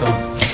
Washington.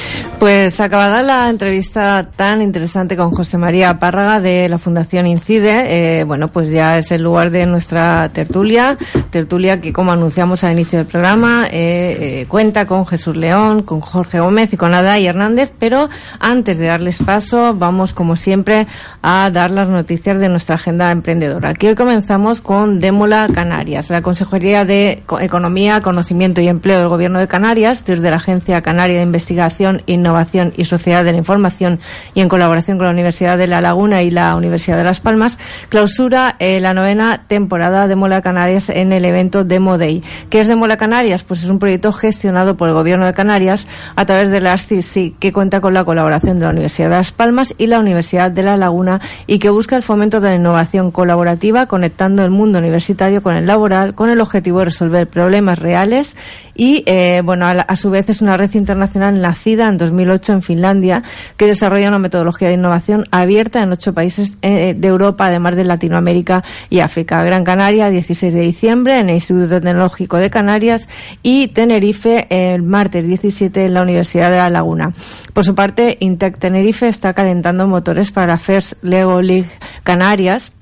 Pues acabada la entrevista tan interesante con José María Párraga de la Fundación Incide, eh, bueno, pues ya es el lugar de nuestra tertulia, tertulia que como anunciamos al inicio del programa, eh, eh, cuenta con Jesús León, con Jorge Gómez y con Ada y Hernández, pero antes de darles paso, vamos como siempre a dar las noticias de nuestra agenda emprendedora. Aquí hoy comenzamos con Démola Canarias, la Consejería de Economía, Conocimiento y Empleo del Gobierno de Canarias, desde la Agencia Canaria de Investigación e Innovación Innovación y Sociedad de la Información y en colaboración con la Universidad de La Laguna y la Universidad de Las Palmas, clausura eh, la novena temporada de Mola Canarias en el evento Demo Day. ¿Qué es Mola Canarias? Pues es un proyecto gestionado por el Gobierno de Canarias a través de la CIC, que cuenta con la colaboración de la Universidad de Las Palmas y la Universidad de La Laguna y que busca el fomento de la innovación colaborativa conectando el mundo universitario con el laboral con el objetivo de resolver problemas reales y, eh, bueno, a, su vez es una red internacional nacida en 2008 en Finlandia que desarrolla una metodología de innovación abierta en ocho países eh, de Europa, además de Latinoamérica y África. Gran Canaria, 16 de diciembre en el Instituto Tecnológico de Canarias y Tenerife el martes 17 en la Universidad de La Laguna. Por su parte, Intec Tenerife está calentando motores para First Lego League Canarias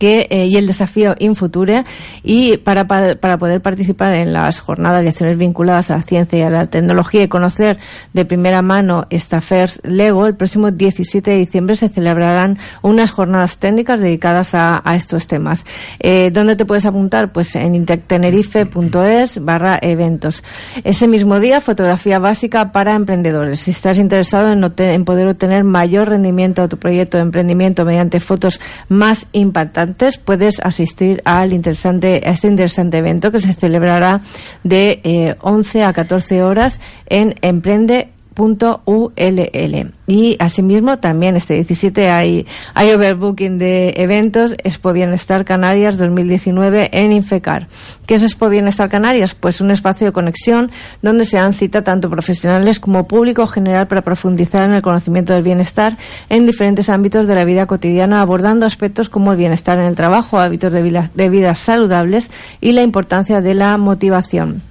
eh, y el desafío Infuture y para, para, poder participar en las jornadas de acciones vinculadas a la ciencia y a la tecnología y conocer de primera mano esta FERS Lego, el próximo 17 de diciembre se celebrarán unas jornadas técnicas dedicadas a, estos temas. Eh, ¿Dónde te puedes apuntar? Pues en intectenerife.es barra eventos. Ese mismo día, fotografía básica para emprendedores. Si estás interesado en, en poder obtener mayor rendimiento a tu proyecto de emprendimiento mediante fotos más impactantes, puedes asistir al interesante, a este interesante evento que se celebrará de 11 eh, a 14 horas en Emprende .ull. Y asimismo también este 17 hay, hay overbooking de eventos Expo Bienestar Canarias 2019 en Infecar. ¿Qué es Expo Bienestar Canarias? Pues un espacio de conexión donde se dan cita tanto profesionales como público general para profundizar en el conocimiento del bienestar en diferentes ámbitos de la vida cotidiana abordando aspectos como el bienestar en el trabajo, hábitos de vida, de vida saludables y la importancia de la motivación.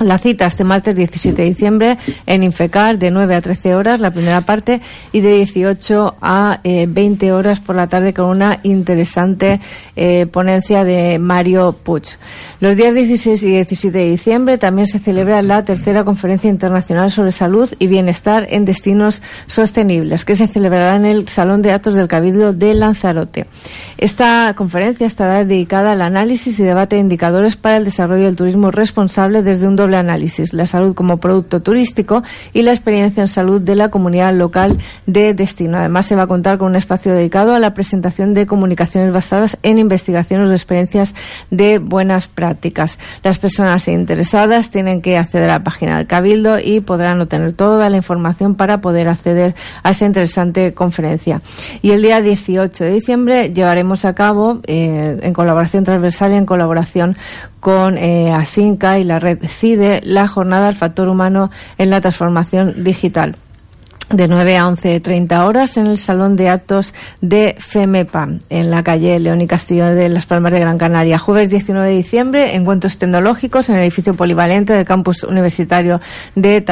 La cita este martes 17 de diciembre en Infecar de 9 a 13 horas, la primera parte, y de 18 a 20 eh, horas por la tarde con una interesante eh, ponencia de Mario Puig. Los días 16 y 17 de diciembre también se celebra la tercera conferencia internacional sobre salud y bienestar en destinos sostenibles, que se celebrará en el Salón de Actos del Cabildo de Lanzarote. Esta conferencia estará dedicada al análisis y debate de indicadores para el desarrollo del turismo responsable desde un doble análisis, la salud como producto turístico y la experiencia en salud de la comunidad local de destino. Además, se va a contar con un espacio dedicado a la presentación de comunicaciones basadas en investigaciones o experiencias de buenas prácticas. Las personas interesadas tienen que acceder a la página del Cabildo y podrán obtener toda la información para poder acceder a esa interesante conferencia. Y el día 18 de diciembre llevaremos a cabo, eh, en colaboración transversal y en colaboración con eh, Asinca y la red CIDE la jornada del factor humano en la transformación digital de 9 a 11.30 horas en el Salón de Actos de FEMEPA, en la calle León y Castillo de Las Palmas de Gran Canaria. Jueves 19 de diciembre, encuentros tecnológicos en el edificio polivalente del campus universitario de,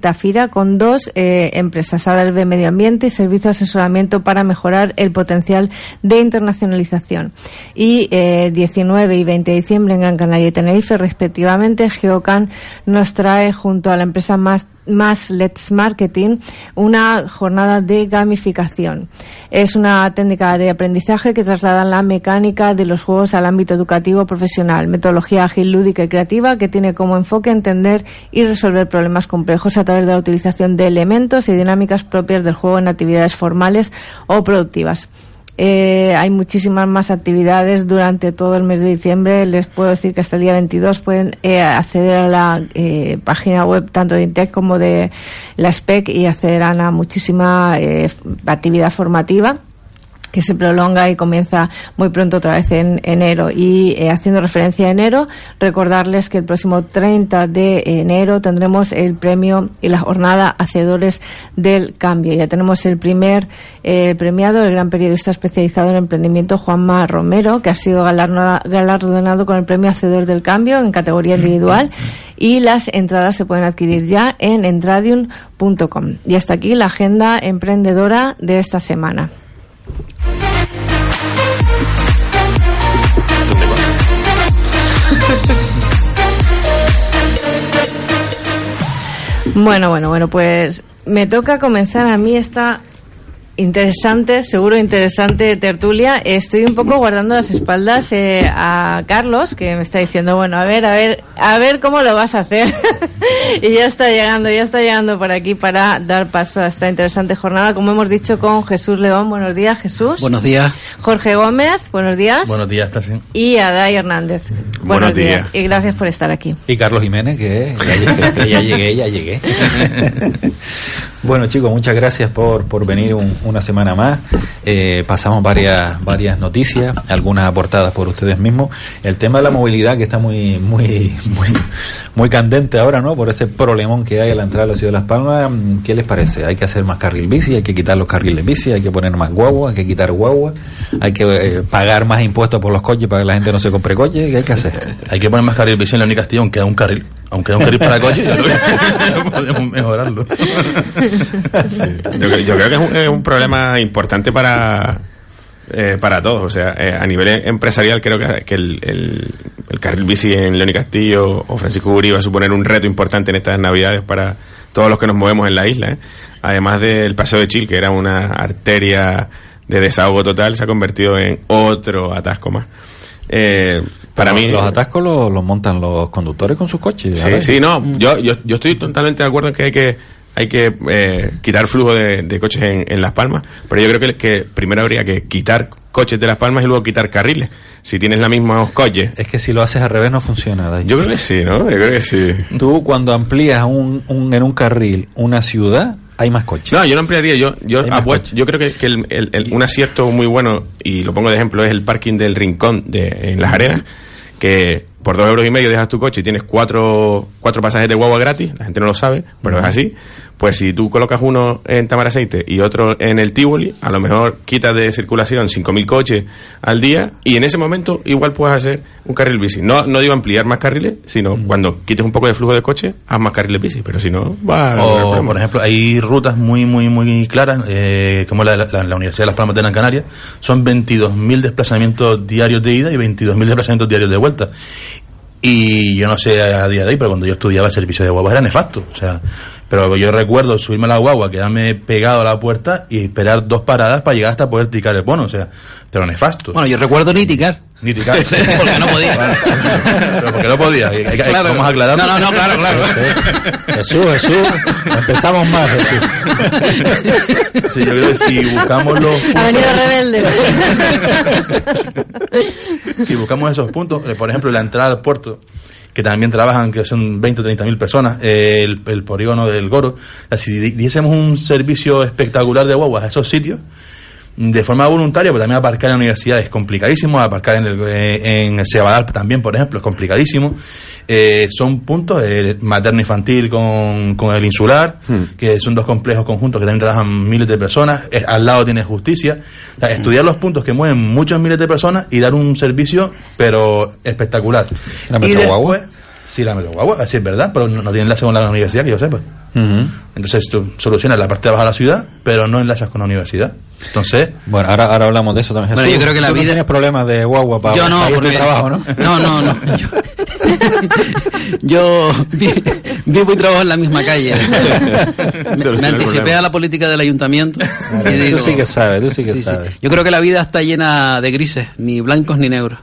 Tafira con dos eh, empresas, ADLB Medio Ambiente y Servicio de Asesoramiento para mejorar el potencial de internacionalización. Y 19 eh, y 20 de diciembre en Gran Canaria y Tenerife, respectivamente, Geocan nos trae junto a la empresa más más Let's Marketing, una jornada de gamificación. Es una técnica de aprendizaje que traslada la mecánica de los juegos al ámbito educativo profesional, metodología ágil, lúdica y creativa que tiene como enfoque entender y resolver problemas complejos a través de la utilización de elementos y dinámicas propias del juego en actividades formales o productivas. Eh, hay muchísimas más actividades durante todo el mes de diciembre. Les puedo decir que hasta el día 22 pueden eh, acceder a la eh, página web tanto de Intec como de la SPEC y accederán a muchísima actividad formativa que se prolonga y comienza muy pronto otra vez en enero. Y eh, haciendo referencia a enero, recordarles que el próximo 30 de enero tendremos el premio y la jornada Hacedores del Cambio. Ya tenemos el primer eh, premiado, el gran periodista especializado en emprendimiento Juanma Romero, que ha sido galardonado con el premio Hacedor del Cambio en categoría individual y las entradas se pueden adquirir ya en entradium.com. Y hasta aquí la agenda emprendedora de esta semana. Bueno, bueno, bueno, pues me toca comenzar. A mí esta interesante, seguro interesante tertulia. Estoy un poco guardando las espaldas eh, a Carlos, que me está diciendo, bueno, a ver, a ver, a ver cómo lo vas a hacer. y ya está llegando, ya está llegando por aquí para dar paso a esta interesante jornada, como hemos dicho con Jesús León. Buenos días, Jesús. Buenos días. Jorge Gómez, buenos días. Buenos días, casi. Y Adai Hernández. Buenos, días. Y gracias por estar aquí. Y Carlos Jiménez, que ya llegué, ya llegué. Bueno chicos, muchas gracias por, por venir una semana más. Eh, pasamos varias varias noticias, algunas aportadas por ustedes mismos. El tema de la movilidad que está muy muy muy muy candente ahora, ¿no? Por ese problemón que hay a la entrada de la ciudad de Las Palmas. ¿Qué les parece? Hay que hacer más carril bici, hay que quitar los carriles bici, hay que poner más guagua, hay que quitar guagua, hay que eh, pagar más impuestos por los coches para que la gente no se compre coches. ¿Qué hay que hacer? Hay que poner más carril bici en la única aunque queda un carril aunque es un carril para coche, podemos mejorarlo. Yo, creo que es un, problema importante para eh, para todos. O sea, eh, a nivel empresarial creo que, el, el, carril bici en León Castillo o Francisco Uri va a suponer un reto importante en estas navidades para todos los que nos movemos en la isla. ¿eh? Además del Paseo de Chile, que era una arteria de desahogo total, se ha convertido en otro atasco más. Eh, para mí los atascos los, montan los conductores con sus coches. Sí, sí, no, yo, yo, yo estoy totalmente de acuerdo en que hay que hay que eh, quitar flujo de, coches en, Las Palmas, pero yo creo que, que primero habría que quitar coches de Las Palmas y luego quitar carriles. Si tienes la misma coches. Es que si lo haces al revés no funciona. Yo creo que sí, ¿no? Yo creo que sí. Tú cuando amplías un, un, en un carril una ciudad, hay más coches. No, yo no ampliaría. Yo, yo, yo creo que, un acierto muy bueno, y lo pongo de ejemplo, es el parking del Rincón de, en Las Arenas, que por dos euros y medio dejas tu coche y tienes cuatro, cuatro pasajes de guagua gratis, la gente no lo sabe, pero es así, pues si tú colocas uno en Tamaraceite y otro en el Tivoli, a lo mejor quitas de circulación 5.000 coches al día y en ese momento igual puedes hacer un carril bici. No, no digo ampliar más carriles, sino cuando quites un poco de flujo de coche, haz más carriles bici, pero si no, va O, por ejemplo, hay rutas muy, muy, muy claras, eh, como la, la, la, Universidad de Las Palmas de Gran Canaria, son 22.000 desplazamientos diarios de ida y 22.000 desplazamientos diarios de vuelta. Y yo no sé a día de hoy, pero cuando yo estudiaba el servicio de guaguas era nefasto. O sea, pero yo recuerdo subirme a la guagua, quedarme pegado a la puerta y esperar dos paradas para llegar hasta poder ticar el bono. O sea, pero nefasto. Bueno, yo recuerdo ni ticar. Ni ticar. porque no podía. pero porque no podía. Vamos a aclarar. No, no, no, claro, claro. Jesús, Jesús. Empezamos más, Jesús. Sí, yo creo que si buscamos los. Avenida Rebelde. si buscamos esos puntos, eh, por ejemplo, la entrada al puerto que también trabajan, que son 20 o 30 mil personas, el, el polígono del Goro. si diésemos un servicio espectacular de guaguas a esos sitios, de forma voluntaria, pero también aparcar en la universidad es complicadísimo, aparcar en el, eh, en el Cebadal también, por ejemplo, es complicadísimo. Eh, son puntos, eh, materno-infantil con, con, el insular, hmm. que son dos complejos conjuntos que también trabajan miles de personas, al lado tiene justicia. estudiar los puntos que mueven muchos miles de personas y dar un servicio, pero espectacular. y después, sí, la Guagua, así es verdad, pero no, tiene enlace con la universidad, que yo sepa. Entonces tú solucionas la parte de abajo de la ciudad, pero no enlazas con la universidad. Entonces, bueno, ahora, ahora hablamos de eso también. Bueno, yo creo que la vida. tienes problemas de guagua para yo no, porque... trabajo, ¿no? No, no, no. Yo, vivo y trabajo en la misma calle. Me anticipé a la política del ayuntamiento. tú sí que sabes, tú sí que sabes. Yo creo que la vida está llena de grises, ni blancos ni negros.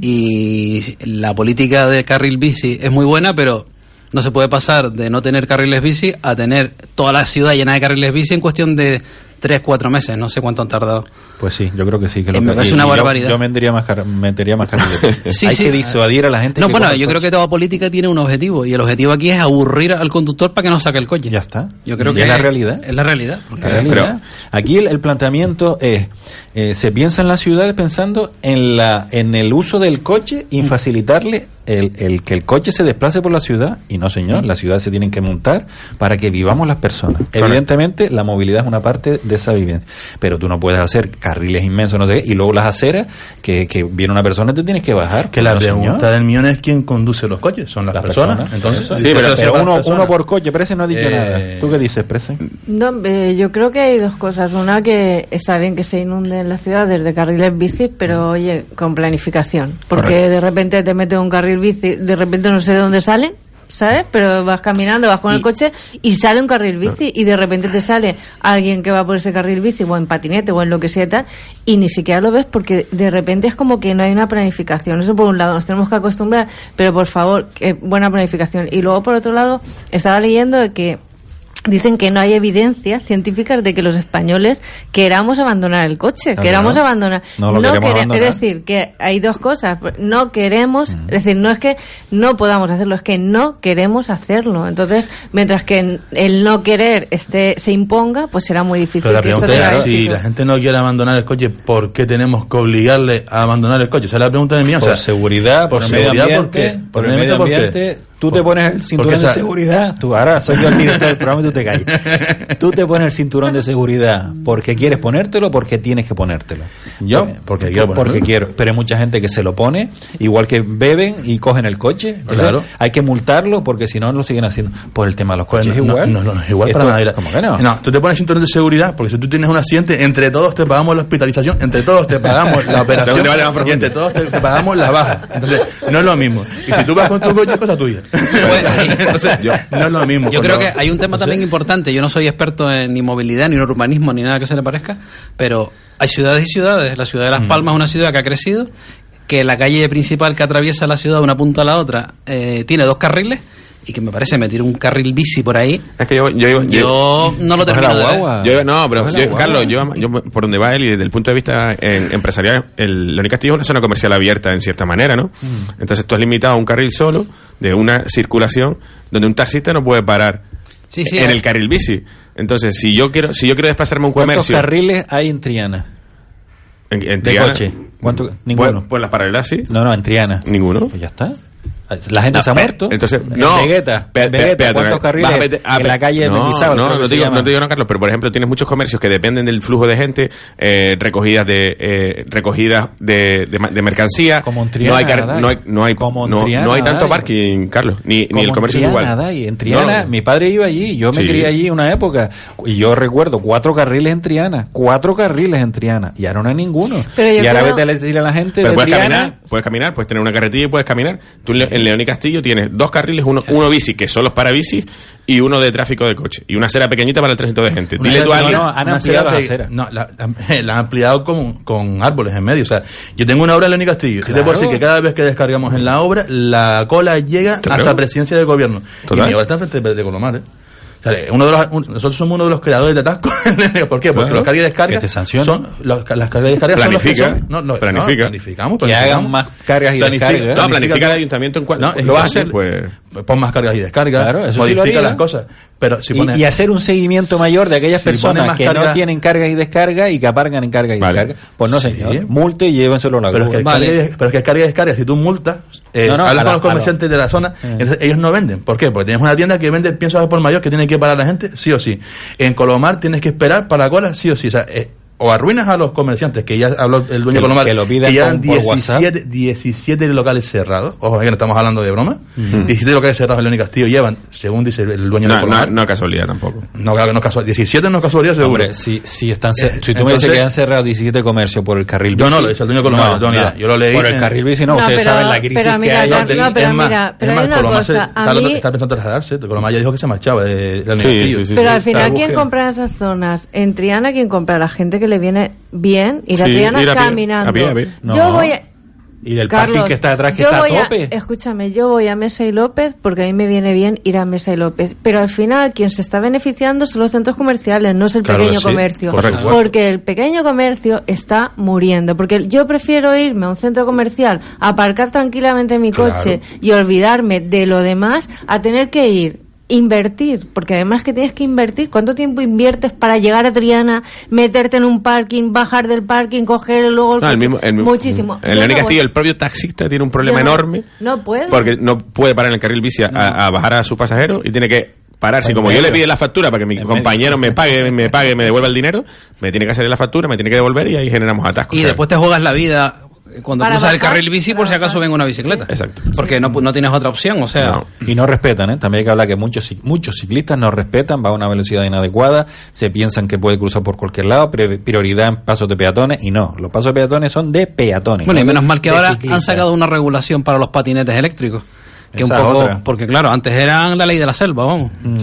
Y la política de carril bici es muy buena, pero No se puede pasar de no tener carriles bici a tener toda la ciudad llena de carriles bici en cuestión de tres, cuatro meses, no sé cuánto han tardado. Pues sí, yo creo que sí. Que Eh, me parece una barbaridad. Yo, metería más, car- metería más. Sí, Hay sí. que disuadir a la gente. No, que bueno, yo creo que toda política tiene un objetivo y el objetivo aquí es aburrir al conductor para que no saque el coche. Ya está. Yo creo Y que es la realidad. Es la realidad. porque- La realidad. Aquí el, el planteamiento es, eh, se piensa en las ciudades pensando en la en el uso del coche y facilitarle el, el que el coche se desplace por la ciudad y no señor, las ciudades se tienen que montar para que vivamos las personas. Evidentemente la movilidad es una parte de esa vivienda, pero tú no puedes hacer carriles inmensos no sé qué, y luego las aceras que, que viene una persona y te tienes que bajar. Que la No, señor. pregunta del millón es quién conduce los coches, son las, Las personas. personas. Entonces, sí, pero, pero uno, personas- uno por coche, Prese no ha dicho Eh, nada. ¿Tú qué dices, Prese? No, eh, yo creo que hay dos cosas. Una, que está bien que se inunden las ciudades de carriles bici, pero oye, con planificación. Porque Correcto. de repente te metes un carril bici, de repente no sé de dónde salen, ¿sabes? Pero vas caminando, vas con el coche y sale un carril bici y de repente te sale alguien que va por ese carril bici o en patinete o en lo que sea y tal y ni siquiera lo ves porque de repente es como que no hay una planificación. Eso por un lado, nos tenemos que acostumbrar, pero por favor, que buena planificación. Y luego por otro lado, estaba leyendo que Dicen que no hay evidencias científicas de que los españoles queramos abandonar el coche, Claro, queramos no. abandonar. No lo queremos abandonar. Es decir, que hay dos cosas. No queremos, es decir, no es que no podamos hacerlo, es que no queremos hacerlo. Entonces, mientras que el no querer esté, se imponga, pues será muy difícil Pero la que esto pregunta es, si la gente no quiere abandonar el coche, ¿por qué tenemos que obligarle a abandonar el coche? Esa es la pregunta de mí. O por sea, seguridad, por, por seguridad, ¿por ambiente, qué? por el Por medio ¿por qué? tú te pones el cinturón de seguridad, tú ahora soy yo el director del programa y tú te calles. Tú te pones el cinturón de seguridad porque quieres ponértelo o porque tienes que ponértelo. Yo, porque quiero porque quiero, pero hay mucha gente que se lo pone, igual que beben y cogen el coche. Entonces, Claro. Hay que multarlo porque si no lo siguen haciendo. Por el tema de los Pues coches no, igual. No, no, no es igual Esto- para nada. ¿Cómo que no? No, tú te pones cinturón de seguridad porque si tú tienes un accidente, entre todos te pagamos la hospitalización, entre todos te pagamos la operación y entre todos te, te pagamos la baja. Entonces, no es lo mismo. Y si tú vas con tu coche, es cosa tuya. Entonces, no es lo mismo. Yo creo que hay un tema también importante. Yo no soy experto en ni movilidad, ni en urbanismo, ni nada que se le parezca, pero hay ciudades y ciudades. La ciudad de Las Palmas es una ciudad que ha crecido, que la calle principal que atraviesa la ciudad de una punta a la otra eh, tiene dos carriles y que me parece meter un carril bici por ahí. Es que yo, yo, yo, Yo no lo termino la de ver. guagua. Yo- no, pero yo- guagua. Carlos, yo, yo por donde va él y desde el punto de vista en- empresarial, el León y Castillo es una zona comercial abierta en cierta manera, ¿no? Mm. Entonces tú has limitado a un carril solo de una circulación donde un taxista no puede parar Sí, sí, en el carril bici. Entonces, si yo quiero si yo quiero desplazarme a un ¿Cuántos comercio carriles hay en Triana? en, en De Triana, coche. ¿Cuánto? Ninguno. Pues, pues las paralelas sí. No, no, en Triana. Ninguno. Pues ya está. La gente No, se ha muerto. Entonces, En no. Vegeta, Pe- en pe- Vegeta, espérate, ¿cuántos carriles a ah, en la calle no, Mendizábal, No, no te, digo, no te digo no, Carlos, pero por ejemplo tienes muchos comercios que dependen del flujo de gente, eh, recogidas de eh, recogidas de, de, de mercancía. Como en Triana, no hay, car- no hay, no hay, Como en no, Triana, no hay tanto parking, Carlos, ni, ni el en comercio Triana, es igual. Dai. En Triana, No, mi padre iba allí, yo me Sí. crié allí una época, y yo recuerdo cuatro carriles en Triana, cuatro carriles en Triana, y ahora no hay ninguno. Pero y ahora creo- vete a decir a la gente Pero de puedes Triana, caminar, puedes caminar, puedes tener una carretilla y puedes caminar. Tú en Le- en León y Castillo tienes dos carriles, uno, uno bici, que solo es para bici, y uno de tráfico de coche. Y una acera pequeñita para el tránsito de gente. Dile tú alguien... no, han ampliado acera las aceras. No, la, la- la han ampliado con, con árboles en medio. O sea, yo tengo una obra en León y Castillo. Y te puedo Claro. decir que cada vez que descargamos en la obra, la cola llega Claro. hasta presidencia del gobierno. Total. Y mi obra está enfrente de, de Colomar, ¿eh? O sea, uno de los, un- nosotros somos uno de los creadores de atascos. ¿Por qué? Porque Claro. los cargas y descargas Que son los, las cargas y descargas son los que Planifica. son- no, no, Planifica. no, planificamos, Que planificamos. hagan más cargas y Planifica- descargas. No, planifica el ayuntamiento en cuanto No, es lo vas a hacer, pues... Pon más cargas y descargas, Claro, eso sí lo modifica haría. las cosas. Pero si y, pones, y hacer un seguimiento mayor de aquellas Si personas que carga- no tienen cargas y descargas y que aparcan en cargas y Vale. descargas. Pues no, Sí. señor. Multe y llévenselo a la Pero es, que Vale. carga pero es que carga y descarga, si tú multas, eh, No, no, hablas con los comerciantes de la zona, Eh. entonces ellos no venden. ¿Por qué? Porque tienes una tienda que vende piensos al por mayor que tiene que parar la gente, sí o sí. En Colomar tienes que esperar para la cola, sí o sí. O sea, eh, o arruinas a los comerciantes, que ya habló el dueño Que de lo- Colomar, que lo por WhatsApp. 17, 17 locales cerrados. Ojo, que no estamos hablando de broma. 17 locales cerrados en León y Castillo llevan, según dice el dueño de No, no, Colomar. no casualidad tampoco. No, claro que no es casualidad. 17 no es casualidad, seguro. Hombre, si, si, están cer- Eh, si tú me dices entonces- que han cerrado 17 comercios por el carril Yo bici. no, lo dice el dueño de Colomar, yo ni idea. Yo lo leí Por el carril bici no, No, ustedes pero- saben la crisis pero que mira, hay. no, donde- no, pero es más, mira, pero es hay más, una Colomar cosa, está, a mí- está pensando en trasladarse. Colomar ya dijo que se marchaba de, de Sí, Castillo. Pero al final, ¿quién compra en esas zonas? En Triana, ¿quién compra? La gente que le viene bien ir a Sí, Triana ir a pie, caminando. a pie, a pie. No. Yo voy a- Y del parking que está detrás, que está a tope. escúchame, yo voy a Mesa y López porque a mí me viene bien ir a Mesa y López. Pero al final, quien se está beneficiando son los centros comerciales, no es el pequeño comercio. Porque el pequeño comercio está muriendo. Porque yo prefiero irme a un centro comercial, aparcar tranquilamente mi coche y olvidarme de lo demás, a tener que ir invertir, porque además que tienes que invertir, ¿cuánto tiempo inviertes para llegar a Triana, meterte en un parking, bajar del parking, coger luego el, no, el Muchísimo. En el Castillo, el propio taxista tiene un problema enorme. No puede. Porque no puede parar en el carril bici a, bajar a su pasajero y tiene que parar. Si como yo le pide la factura para que mi compañero me pague, me pague, me devuelva el dinero, me tiene que hacer la factura, me tiene que devolver y ahí generamos atascos. Y después te juegas la vida cuando cruzas el carril bici por si acaso venga una bicicleta. Exacto. Porque no, no tienes otra opción, o sea... Y no respetan, ¿eh? También hay que hablar que muchos, muchos ciclistas no respetan, va a una velocidad inadecuada, se piensan que puede cruzar por cualquier lado, prioridad en pasos de peatones, y no, los pasos de peatones son de peatones. Bueno, y menos mal que ahora han sacado una regulación para los patinetes eléctricos. Que un poco, porque claro, antes eran la ley de la selva, vamos. Mm.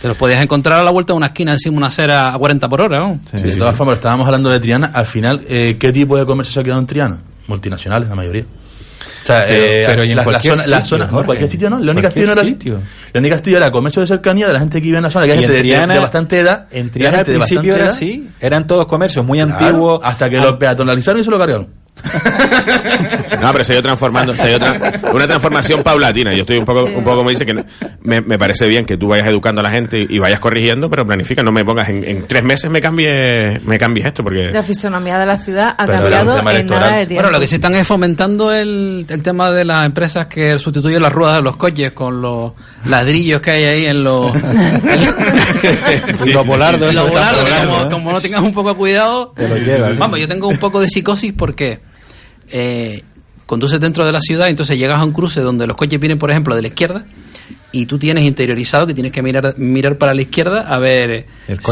Te los podías encontrar a la vuelta de una esquina encima de una acera a 40 por hora. ¿no? Sí, de todas formas, estábamos hablando de Triana. Al final, eh, ¿qué tipo de comercio se ha quedado en Triana? Multinacionales, la mayoría. O sea, pero, eh, en la, cualquier zona, sitio, la cualquier sitio, ¿no? Leónica Castillo no era sitio. Leónica Castillo era comercio de cercanía de la gente que vive en la zona, que hay gente de, bastante edad. En Triana al principio era así, eran todos comercios muy antiguos. Hasta que lo peatonalizaron y se lo cargaron. no, pero se ha ido transformando, se ha ido una transformación paulatina. Yo estoy un poco, un poco como dice que me, me, parece bien que tú vayas educando a la gente y vayas corrigiendo, pero planifica, no me pongas en, tres meses me cambie, me cambies esto porque la fisonomía de la ciudad ha cambiado en nada de tiempo. Bueno, lo que sí están es fomentando el, el tema de las empresas que sustituyen las ruedas de los coches con los ladrillos que hay ahí en los sí. los volardos, como, como, no tengas un poco de cuidado, te lo llevas. Vamos, yo tengo un poco de psicosis porque eh, conduces dentro de la ciudad, entonces llegas a un cruce donde los coches vienen, por ejemplo, de la izquierda y tú tienes interiorizado que tienes que mirar mirar para la izquierda a ver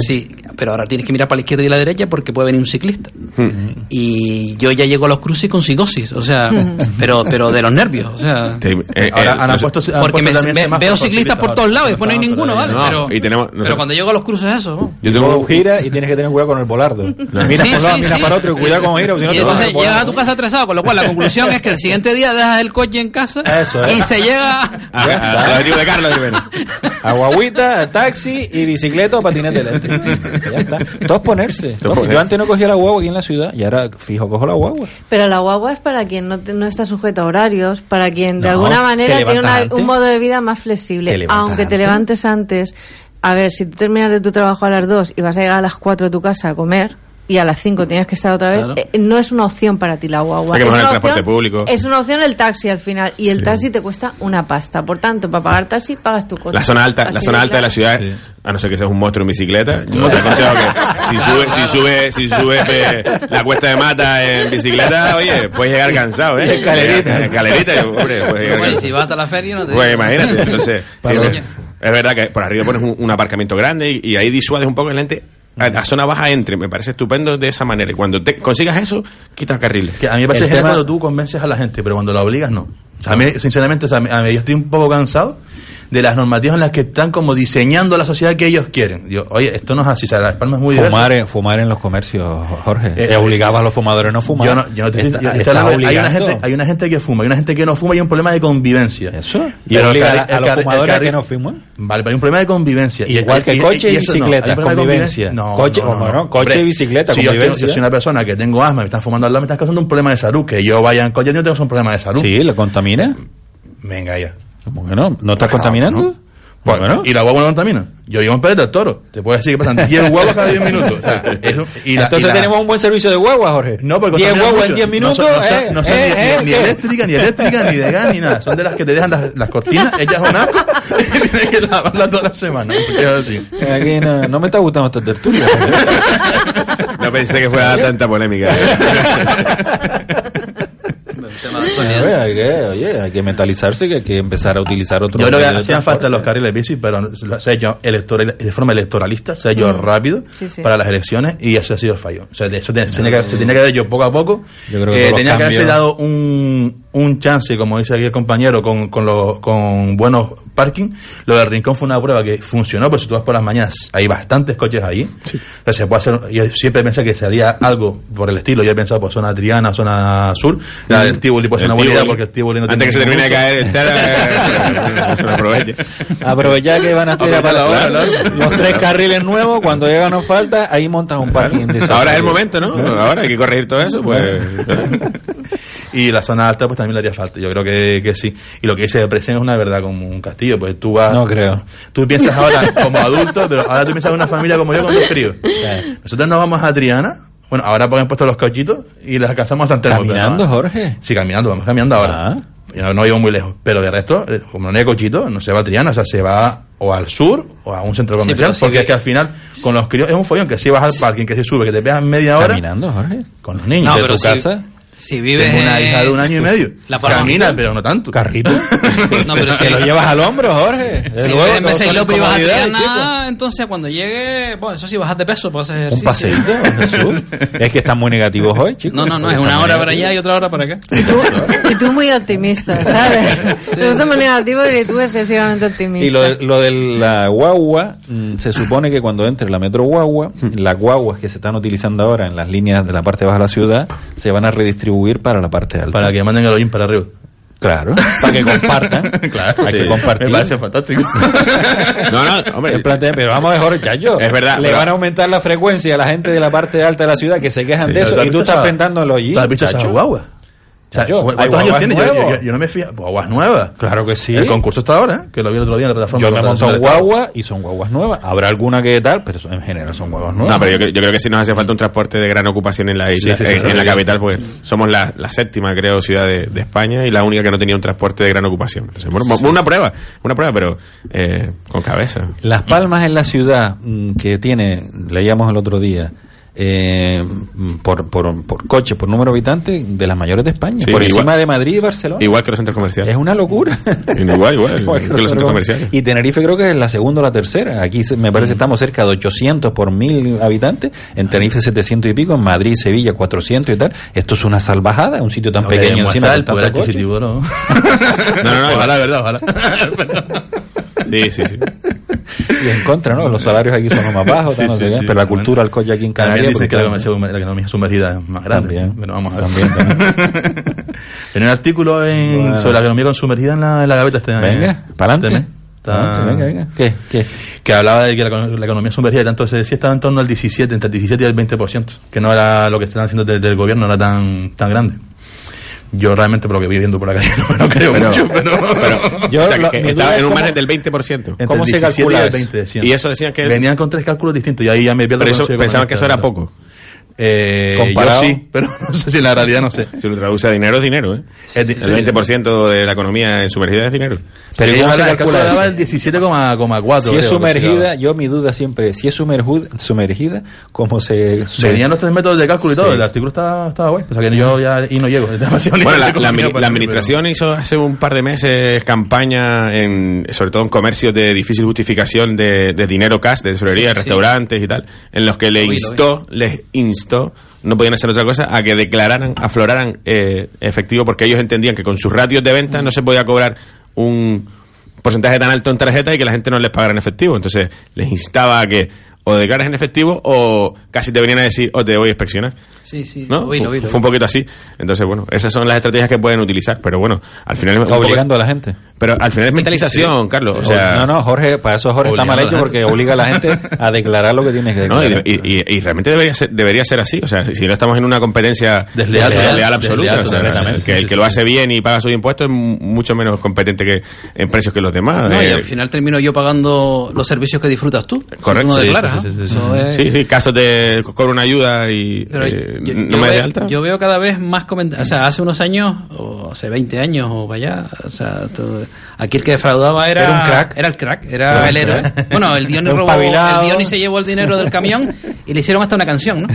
sí pero ahora tienes que mirar para la izquierda y la derecha porque puede venir un ciclista. Hmm. y yo ya llego a los cruces con psicosis o sea pero pero de los nervios o sea. Eh, ahora puesto, porque veo ciclistas por todos lados y después no hay ninguno vale pero, y tenemos, pero cuando llego a los cruces eso yo tengo un gira y tienes que tener cuidado con el volardo. Mira por lado mira para otro y cuidado con gira si no y entonces llegas a tu casa estresado con lo cual la conclusión es que el siguiente día dejas el coche en casa y se llega a Carlos Aguaguita, taxi y bicicleta o patinete eléctrico. ya está. Todo ponerse. Yo antes no cogía la guagua aquí en la ciudad y ahora fijo cojo la guagua. Pero la guagua es para quien no, no está sujeto a horarios, para quien de alguna manera tiene un modo de vida más flexible. Aunque te levantes antes. A ver, si tú terminas de tu trabajo a las 2 y vas a llegar a las 4 a tu casa a comer, y a las 5 tienes que estar otra vez, eh, no es una opción para ti la guagua. Es una, opción, público. es una opción el taxi al final y el taxi te cuesta una pasta. Por tanto, para pagar taxi pagas tu coche. La zona alta, la zona alta de la ciudad, a no ser que seas un monstruo en bicicleta, yo te aconsejo que si sube, si sube, si sube eh, la cuesta de mata en bicicleta, oye, puedes llegar cansado, ¿eh? Escalerita. Escalerita, hombre, puedes llegar Si vas a la feria no te Pues imagínate, entonces, es verdad que por arriba pones un, aparcamiento grande y, y ahí disuades un poco el lente a la zona baja entre. Me parece estupendo de esa manera. Y cuando te consigas eso, quita carriles. Que a mí me parece genial cuando tú convences a la gente, pero cuando la obligas, no. a mí, sinceramente, a mí, yo estoy un poco cansado de las normativas en las que están como diseñando la sociedad que ellos quieren. Yo, oye, esto no es así, o sea, Las Palmas es muy fumar en, fumar en los comercios, Jorge. Eh, eh obligaba a los fumadores a no fumar. Yo no, yo no te, está, hay, una gente, hay una gente que fuma, hay una gente que no fuma y hay un problema de convivencia. Eso. Y obliga a, los fumadores que no fuman. Vale, pero hay un problema de convivencia. Y, Igual que coche y, bicicleta, convivencia. No, coche, no, coche y bicicleta, si convivencia. Yo, soy una persona que tengo asma, me están fumando al lado, me están causando un problema de salud. Que yo vaya en coche, yo no tengo un problema de salud. Sí, ¿lo contamina? Venga ya. Bueno, ¿no estás contaminando? Bueno, ¿Y la guagua no contamina? Yo vivo en Pérez del Toro. Te puedo decir que pasan 10 guaguas cada 10 minutos. O sea, y Entonces tenemos un buen servicio de guagua, Jorge. No, porque 10 guaguas en 10 minutos. No son, eh, ni, eh, ni, eh, eléctrica, ni eléctrica, ni de gas, ni nada. Son de las que te dejan las, las cortinas hechas un asco y tienes que lavarlas toda la semana. Así. Aquí no, no me está gustando esta tertulia. no pensé que fuera tanta polémica. Hay que, oye, hay que mentalizarse que hay que empezar a utilizar otro Yo creo que hacían falta los carriles bici, pero se ha hecho electoral, de forma electoralista, se ha hecho mm. rápido para las elecciones y eso ha sido el fallo. O sea, eso se, tenía que, se tenía que haber hecho poco a poco. Yo creo que eh, tenía que haberse dado un, un chance, como dice aquí el compañero, con, con, los, con buenos parking. Lo del rincón fue una prueba que funcionó, pues si tú vas por las mañanas, hay bastantes coches ahí. se puede hacer, yo siempre pensé que sería algo por el estilo. Yo he pensado por pues, zona Triana, zona sur. La del Tivoli puede ser una buena idea porque el Tivoli no Antes que se termine de caer el aproveche. Aprovecha que van a hacer los tres carriles nuevos. Cuando llega nos falta, ahí montas un parking de Ahora es el momento, ¿no? Ahora hay que corregir todo eso, pues. y la zona alta pues también le haría falta. Yo creo que, que sí. Y lo que dice Presen es una verdad como un castillo, pues tú vas... No creo. Tú piensas ahora como adulto, pero ahora tú piensas en una familia como yo con dos críos. Nosotros nos vamos a Triana, bueno, ahora han puesto los cochitos y les alcanzamos hasta el ¿Caminando, Jorge? Sí, caminando, vamos caminando ahora. Ah. No, no iba muy lejos. Pero de resto, eh, como no hay cochito, no se va a Triana, o sea, se va o al sur o a un centro comercial, porque es que al final con los críos es un follón que si vas al parking, que se sube, que te pegas media hora. Caminando, Jorge. Con los niños de tu casa. Si vives Tengo una hija de un año y medio. La Camina, pero no tanto. ¿Carrito? no, pero si lo llevas al hombro, Jorge. Si luego, en y López y vas a Triana, entonces cuando llegue, bueno, eso sí, bajas de peso, puedes hacer Un paseíto, Jesús. Es que están muy negativos hoy, chicos. No, no, no, es una hora para allá y otra hora para acá. Y tú, y tú muy optimista, ¿sabes? Sí. Nosotros negativo y tú excesivamente optimista. Y lo de, lo de la guagua, mm, se supone que cuando entre la metro guagua, las guaguas que se están utilizando ahora en las líneas de la parte baja de la ciudad, se van a redistribuir para la parte alta. Para que manden el hoy para arriba. Claro, para que compartan. claro, hay que compartir. Me parece fantástico. no, no, hombre. pero vamos mejor, yo. Es verdad. Le van a aumentar la frecuencia a la gente de la parte alta de la ciudad que se quejan de eso y tú estás pensando en los ¿Tú has visto guaguas? ¿Cuántos años tiene? Yo, no me fío. Guaguas nuevas. Claro que sí. El concurso está ahora, ¿eh? que lo vi el otro día en la plataforma. Yo me montado guagua y son guaguas nuevas. Habrá alguna que tal, pero en general son guaguas nuevas. No, pero yo, creo que sí nos hace falta un transporte de gran ocupación en la isla, en, la capital, pues somos la, séptima, creo, ciudad de, España y la única que no tenía un transporte de gran ocupación. una prueba, una prueba, pero eh, con cabeza. Las Palmas en la ciudad mm, que tiene, leíamos el otro día, eh, por, por, por, coche, por número de habitantes, de las mayores de España. por encima de Madrid y Barcelona. Igual que los centros comerciales. Es una locura. igual, igual. que, los centros comerciales. Y Tenerife creo que es la segunda o la tercera. Aquí me parece que estamos cerca de 800 por mil habitantes. En Tenerife 700 y pico. En Madrid, Sevilla 400 y tal. Esto es una salvajada. Un sitio tan pequeño encima del poder adquisitivo, ¿no? no, no, ojalá, verdad, ojalá. Sí, sí, sí. Y en contra, ¿no? Los salarios aquí son más bajos, no sé pero la cultura al coche aquí en Canarias. También dicen que la economía, sumergida es más grande. También, pero vamos a ver. También, Tenía un artículo en, sobre la economía sumergida en la, en la gaveta este Venga, para adelante. venga, venga. ¿Qué? ¿Qué? Que hablaba de que la, economía sumergida, tanto se decía, estaba en torno al 17, entre el 17 y el 20%, que no era lo que estaban haciendo desde el gobierno, no era tan, tan grande. Yo realmente, por lo que vi viendo por la calle, no, creo mucho, pero... yo, estaba en un margen del 20%. ¿Cómo se calcula? Y, eso decían que... Venían con tres cálculos distintos y ahí ya me pierdo... Pero eso, pensaban que eso era poco. Eh, yo sí, pero no sé si en la realidad no sé. Si lo traduce a dinero es dinero, ¿eh? el 20% de la economía en sumergida es dinero. Pero sí, ¿cómo se calcula? el 17,4. Si es sumergida, yo mi duda siempre, si es sumergida, sumergida ¿cómo se, Venían los tres métodos de cálculo y todo, el artículo estaba, estaba guay. O sea que yo ya y no llego. Bueno, la, la, administración hizo hace un par de meses campaña, en, sobre todo en comercios de difícil justificación de, de dinero cash, de tesorería, restaurantes y tal, en los que le instó, les instó no podían hacer otra cosa, a que declararan, afloraran eh, efectivo, porque ellos entendían que con sus ratios de venta no se podía cobrar un porcentaje tan alto en tarjeta y que la gente no les pagara en efectivo. Entonces les instaba a que o declares en efectivo o casi te venían a decir o te voy a inspeccionar. Sí, sí, ¿no? fue, un poquito así. Entonces, bueno, esas son las estrategias que pueden utilizar, pero bueno, al final... Obligando a la gente. Pero al final es mentalización, Carlos. O sea, no, no, Jorge, para eso Jorge está mal hecho porque obliga a la gente a declarar lo que tiene que declarar. y, realmente debería ser, debería ser así. O sea, si, no estamos en una competencia desleal, desleal, absoluta, o sea, que el que lo hace bien y paga sus impuestos es mucho menos competente que en precios que los demás. No, y al final termino yo pagando los servicios que disfrutas tú. Correcto. sí, sí, casos de con una ayuda y eh, no me de yo veo cada vez más comentarios. O sea, hace unos años, o hace 20 años, o vaya, o sea, aquí el que defraudaba era. Era un crack. Era el crack, era, el héroe. Bueno, el Diony robó. El Diony se llevó el dinero del camión y le hicieron hasta una canción, ¿no?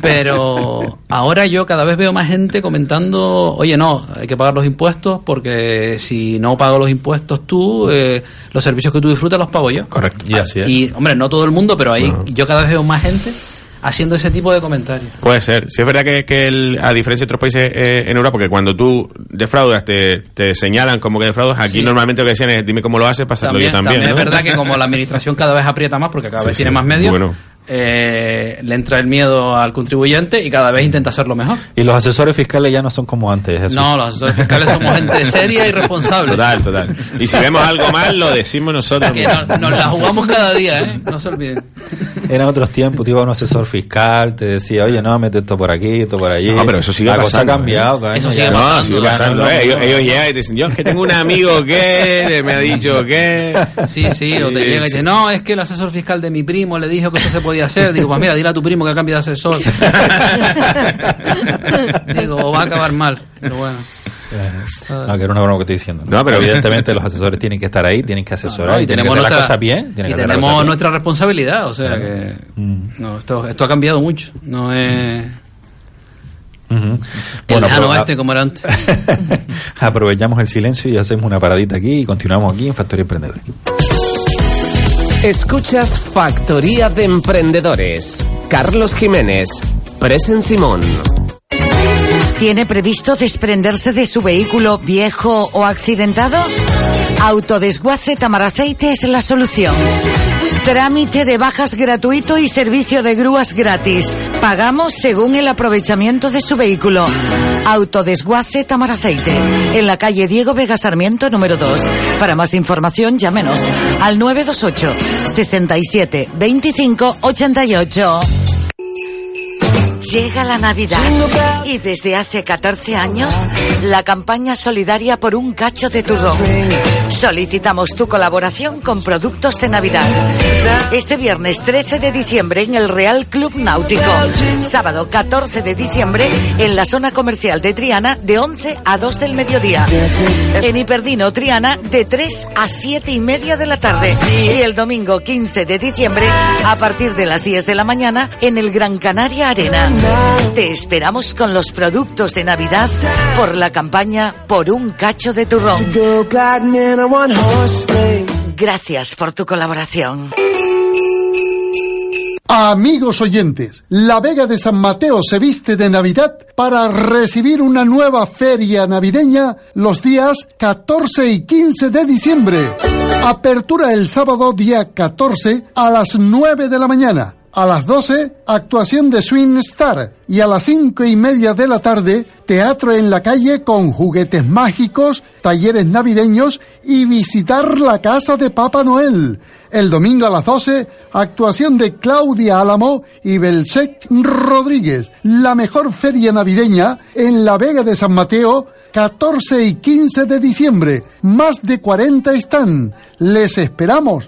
Pero ahora yo cada vez veo más gente comentando, oye, no, hay que pagar los impuestos porque si no pago los impuestos tú, eh, los servicios que tú disfrutas los pago yo. Correcto. Y así es. Y, hombre, no todo el mundo, pero ahí yo cada vez veo más gente haciendo ese tipo de comentarios. Puede ser. Si es verdad que, que a diferencia de otros países eh, en Europa, porque cuando tú defraudas te, te señalan como que defraudas, aquí normalmente lo que decían es dime cómo lo haces para hacerlo yo también. También es verdad que como la administración cada vez aprieta más porque cada vez tiene más medios. Bueno eh, le entra el miedo al contribuyente y cada vez intenta hacerlo mejor. Y los asesores fiscales ya no son como antes. No, los asesores fiscales somos gente seria y responsable. Total, total. Y si vemos algo mal, lo decimos nosotros. Que nos, la jugamos cada día, ¿eh? No se olviden. Eran otros tiempos, te iba un asesor fiscal, te decía, oye, no, mete esto por aquí, esto por allí. No, pero eso sigue la cosa ha cambiado. ¿eh? Eso sigue pasando. sigue pasando ¿eh? ellos, llegan y te dicen, yo es que tengo un amigo que me ha dicho que... Sí, sí, o te llega y dice, no, es que el asesor fiscal de mi primo le dijo que eso se podía hacer. Digo, pues mira, dile a tu primo que cambie de asesor. Digo, va a acabar mal, pero bueno. No, que era una broma que estoy diciendo. No, pero evidentemente los asesores tienen que estar ahí, tienen que asesorar y tenemos nuestra, las cosas bien. Y tenemos nuestra responsabilidad, o sea que mm. no, esto, esto ha cambiado mucho. No es. Uh bueno, pues, este como era antes. aprovechamos el silencio y hacemos una paradita aquí y continuamos aquí en Factoría Emprendedor. Escuchas Factoría de Emprendedores. Carlos Jiménez, Presen Simón. ¿Tiene previsto desprenderse de su vehículo viejo o accidentado? Autodesguace Tamaraceite es la solución. Trámite de bajas gratuito y servicio de grúas gratis. Pagamos según el aprovechamiento de su vehículo. Autodesguace Tamaraceite. En la calle Diego Vega Sarmiento número 2. Para más información llámenos al 928 67 25 88. Llega la Navidad y desde hace 14 años la campaña solidaria por un cacho de turrón. Solicitamos tu colaboración con productos de Navidad. Este viernes 13 de diciembre en el Real Club Náutico. Sábado 14 de diciembre en la zona comercial de Triana de 11 a 2 del mediodía. En Hiperdino Triana de 3 a 7 y media de la tarde. Y el domingo 15 de diciembre a partir de las 10 de la mañana en el Gran Canaria Arena. Te esperamos con los productos de Navidad por la campaña Por un cacho de turrón. Gracias por tu colaboración. Amigos oyentes, la Vega de San Mateo se viste de Navidad para recibir una nueva feria navideña los días 14 y 15 de diciembre. Apertura el sábado día 14 a las 9 de la mañana a las 12, actuación de Swing Star. Y a las cinco y media de la tarde, teatro en la calle con juguetes mágicos, talleres navideños y visitar la casa de Papá Noel. El domingo a las 12, actuación de Claudia Álamo y Belchek Rodríguez. La mejor feria navideña en la Vega de San Mateo, 14 y 15 de diciembre. Más de 40 están. Les esperamos.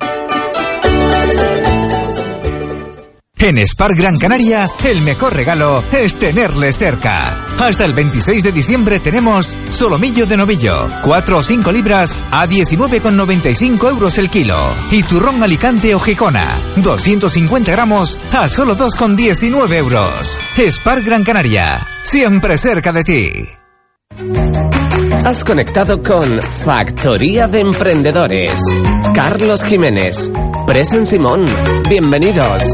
En Spar Gran Canaria, el mejor regalo es tenerle cerca. Hasta el 26 de diciembre tenemos solomillo de novillo, 4 o 5 libras a 19,95 euros el kilo. Y turrón Alicante o Gijona, 250 gramos a solo 2,19 euros. Spar Gran Canaria, siempre cerca de ti. Has conectado con Factoría de Emprendedores. Carlos Jiménez, Presen Simón, bienvenidos.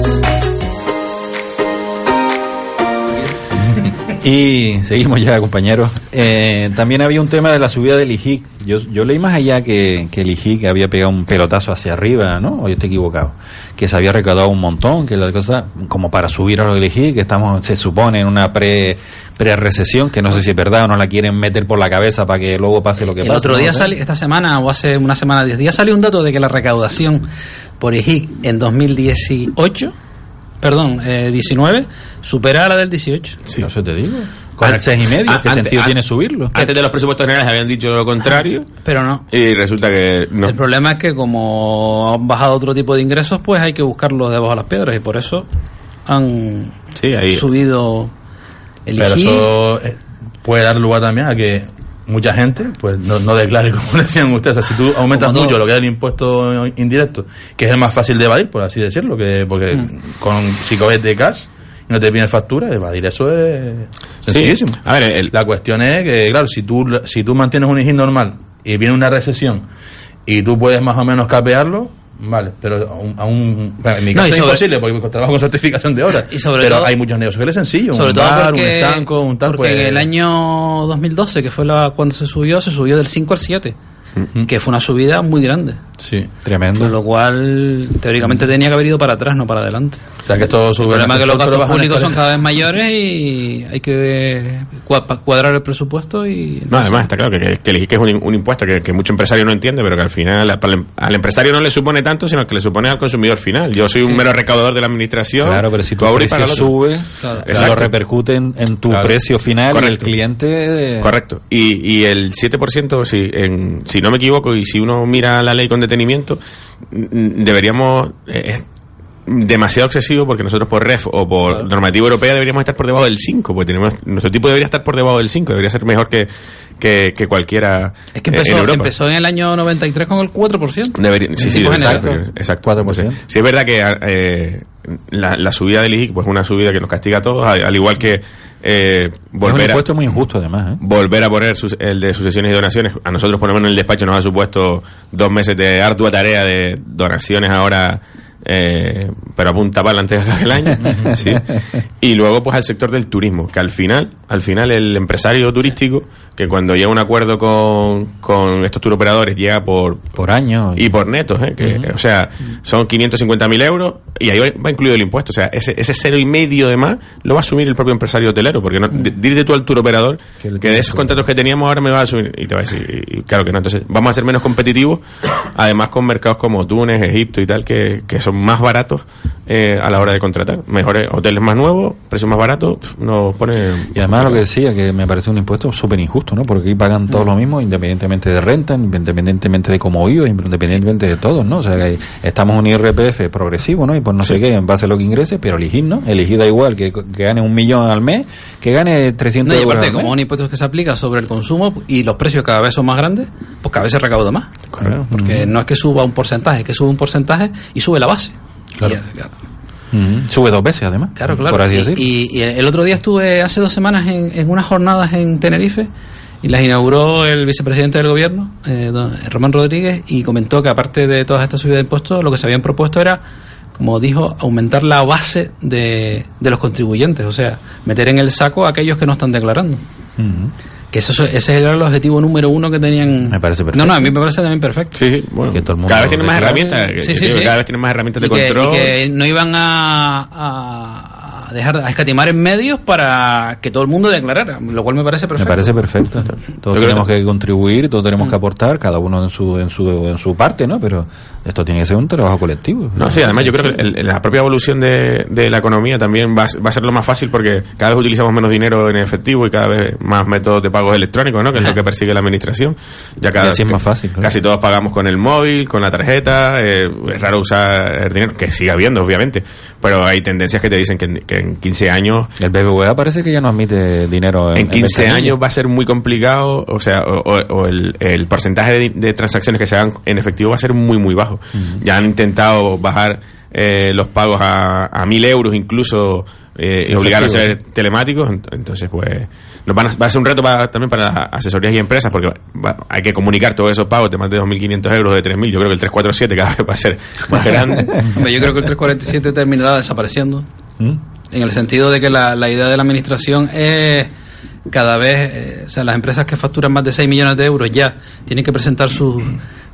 Y seguimos ya, compañeros. Eh, también había un tema de la subida del IJIC. Yo, yo leí más allá que, que el IJIC había pegado un pelotazo hacia arriba, ¿no? O yo estoy equivocado. Que se había recaudado un montón, que la cosa, como para subir a lo del IJIC, que estamos, se supone, en una pre pre-recesión, que no sé si es verdad o no la quieren meter por la cabeza para que luego pase lo que pasa. El otro día salió, esta semana o hace una semana, diez días, salió un dato de que la recaudación por IJIC en 2018 perdón, eh, 19, supera a la del 18. Sí. Eso te digo. Con el 6 y medio, ¿qué sentido tiene subirlo? Antes de los presupuestos generales habían dicho lo contrario. Pero no. Y resulta que no. El problema es que como han bajado otro tipo de ingresos, pues hay que buscarlos debajo de las piedras y por eso han subido el Pero eso eh, puede dar lugar también a que mucha gente pues no, no declare como decían ustedes. O sea, si tú aumentas mucho lo que es el impuesto indirecto, que es el más fácil de evadir, por así decirlo, que porque mm. con si coges de cash y no te piden factura, evadir eso es sencillísimo. A ver, la cuestión es que, claro, si tú, si tú mantienes un IGI normal y viene una recesión y tú puedes más o menos capearlo, Vale, pero aún, aún bueno, en mi caso es imposible porque trabajo con certificación de horas. pero hay muchos negocios que es sencillo, sobre un bar, un estanco, un tal. Porque pues, el año 2012, que fue la, cuando se subió, se subió del 5 al 7 que fue una subida muy grande. Sí, tremendo. Con lo cual, teóricamente tenía que haber ido para atrás, no para adelante. O sea, que esto sube. El problema es que los gastos públicos son cada vez mayores y hay que cuadrar el presupuesto y... No, además está claro que, que, que es un, impuesto que, que, mucho empresario no entiende, pero que al final al empresario no le supone tanto, sino que le supone al consumidor final. Yo soy un mero recaudador de la administración. Claro, pero si tu precio sube, lo repercute en, tu precio final Correcto. el cliente... Correcto. Y, y el 7%, si, en, si no me equivoco, y si uno mira la ley con detenimiento, deberíamos... Eh, demasiado excesivo porque nosotros por REF o por normativa europea deberíamos estar por debajo del 5, porque tenemos, nuestro tipo debería estar por debajo del 5, debería ser mejor que, que, cualquiera. Es que empezó en, empezó en el año 93 con el 4%. Debería, sí, sí, exacto, exacto. 4%. Sí, es verdad que eh, la, la, subida del IGIC pues es una subida que nos castiga a todos, al, igual que eh, volver es un impuesto muy injusto además. ¿eh? Volver a poner el de sucesiones y donaciones, a nosotros por lo menos en el despacho nos ha supuesto dos meses de ardua tarea de donaciones ahora eh, pero apunta para adelante el año. ¿sí? Y luego, pues al sector del turismo, que al final, al final el empresario turístico, que cuando llega un acuerdo con, con estos turoperadores, llega por, por año y, por netos, ¿eh? que, o sea, son 550.000 euros y ahí va, incluido el impuesto. O sea, ese, ese cero y medio de más lo va a asumir el propio empresario hotelero, porque no, dile tú al turoperador que, de esos contratos que teníamos ahora me va a asumir. Y te va a decir, y, claro que no. Entonces, vamos a ser menos competitivos, además con mercados como Túnez, Egipto y tal, que, que son más baratos eh, a la hora de contratar. Mejores hoteles más nuevos, precios más baratos, nos pone... Y además lo que decía, que me parece un impuesto súper injusto, ¿no? Porque aquí pagan todos lo mismo, independientemente de renta, independientemente de cómo vivo, independientemente de todo, ¿no? O sea, que estamos un IRPF progresivo, ¿no? Y por no sé qué, en base a lo que ingrese, pero elegir, ¿no? Elegir da igual que, gane un millón al mes, que gane 300 no, y aparte, como un impuesto que se aplica sobre el consumo y los precios cada vez son más grandes, pues cada vez se recauda más. Correcto. Porque no es que suba un porcentaje, es que sube un porcentaje y sube la base. Claro. Sube dos veces, además. Claro, claro. y, el otro día estuve hace dos semanas en, unas jornadas en Tenerife y las inauguró el vicepresidente del gobierno, eh, Román Rodríguez, y comentó que aparte de todas estas subidas de impuestos, lo que se habían propuesto era, como dijo, aumentar la base de, de los contribuyentes, o sea, meter en el saco a aquellos que no están declarando. Que eso, ese era el objetivo número uno que tenían. Me parece perfecto. No, no, a mí me parece también perfecto. Sí, sí. Bueno, cada vez tienen más herramientas. Sí, sí, Cada vez tienen más herramientas de control. y que no iban a, a dejar a escatimar en medios para que todo el mundo declarara, lo cual me parece perfecto. Me parece perfecto. Todos tenemos que contribuir, todos tenemos que mm. aportar, cada uno en su en su en su parte, ¿no? Pero esto tiene que ser un trabajo colectivo. No, sí, además yo creo que la propia evolución de, de la economía también va, va, a ser lo más fácil porque cada vez utilizamos menos dinero en efectivo y cada vez más métodos de pagos electrónicos, ¿no? Que es lo que persigue la administración. Ya cada vez es más fácil. Casi todos pagamos con el móvil, con la tarjeta. Eh, es raro usar el dinero, que sigue habiendo, obviamente. Pero hay tendencias que te dicen que en, 15 años. El BBVA parece que ya no admite dinero. En, en 15 años va a ser muy complicado, o sea, o, el, el, porcentaje de, de transacciones que se hagan en efectivo va a ser muy, muy bajo. Ya han intentado bajar eh, los pagos a, a mil euros incluso eh, y obligar a ser telemáticos. Entonces, pues, nos van a, va a ser un reto también para asesorías y empresas porque hay que comunicar todos esos pagos de más de 2.500 euros, de 3.000. Yo creo que el 347 cada vez va a ser más grande. yo creo que el 347 terminará desapareciendo. ¿Mm? En el sentido de que la, la idea de la administración es cada vez, eh, o sea, las empresas que facturan más de 6 millones de euros ya tienen que presentar sus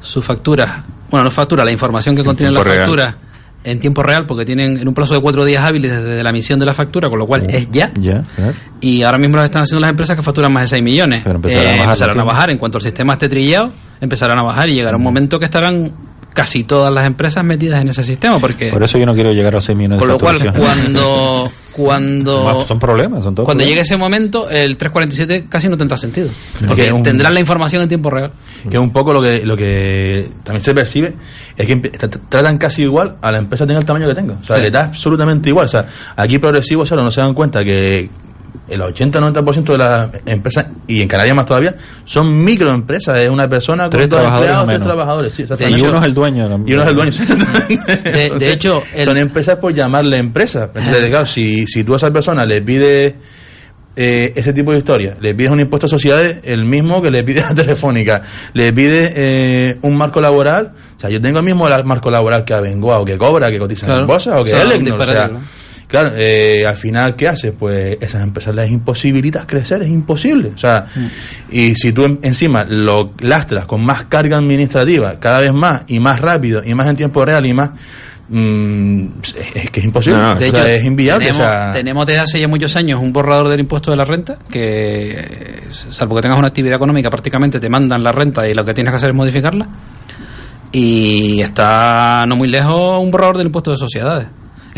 su facturas, bueno, no factura, la información que contiene la factura en tiempo real, porque tienen en un plazo de cuatro días hábiles desde la emisión de la factura, con lo cual es ya. Y ahora mismo lo están haciendo las empresas que facturan más de 6 millones. Pero empezarán, a, bajar eh, a bajar. En cuanto el sistema esté trillado, empezarán a bajar y llegará un momento que estarán casi todas las empresas metidas en ese sistema porque por eso yo no quiero llegar a los 6 millones con lo cual cuando cuando son problemas son todos cuando llegue ese momento el 347 casi no tendrá sentido porque tendrán la información en tiempo real. Que un poco lo que lo que también se percibe es que tratan casi igual a la empresa tenga el tamaño que tenga. O sea le da absolutamente igual. O sea aquí progresivo solo no se dan cuenta que el 80-90% de las empresas, y en Canarias más todavía, son microempresas. Es una persona con tres trabajadores, tres trabajadores. y uno es el dueño. Y uno es el dueño. de, hecho, son empresas por llamarle empresas. Entonces, claro, si, si tú a esa persona le pides eh, ese tipo de historia. Le pides un impuesto a sociedades el mismo que le pides a Telefónica. Le pides eh, un marco laboral. O sea, yo tengo el mismo marco laboral que Abengoa o que Cobra, que cotiza en Bosa o que Elecnor. O sea, claro, eh, al final, ¿qué haces? Pues esas empresas les imposibilitas crecer, es imposible. O sea, mm. y si tú encima lo lastras con más carga administrativa, cada vez más y más rápido y más en tiempo real y más Mm, es que es imposible, es inviable. Tenemos, desde hace ya muchos años un borrador del impuesto de la renta que, salvo que tengas una actividad económica, prácticamente te mandan la renta y lo que tienes que hacer es modificarla. Y está no muy lejos un borrador del impuesto de sociedades,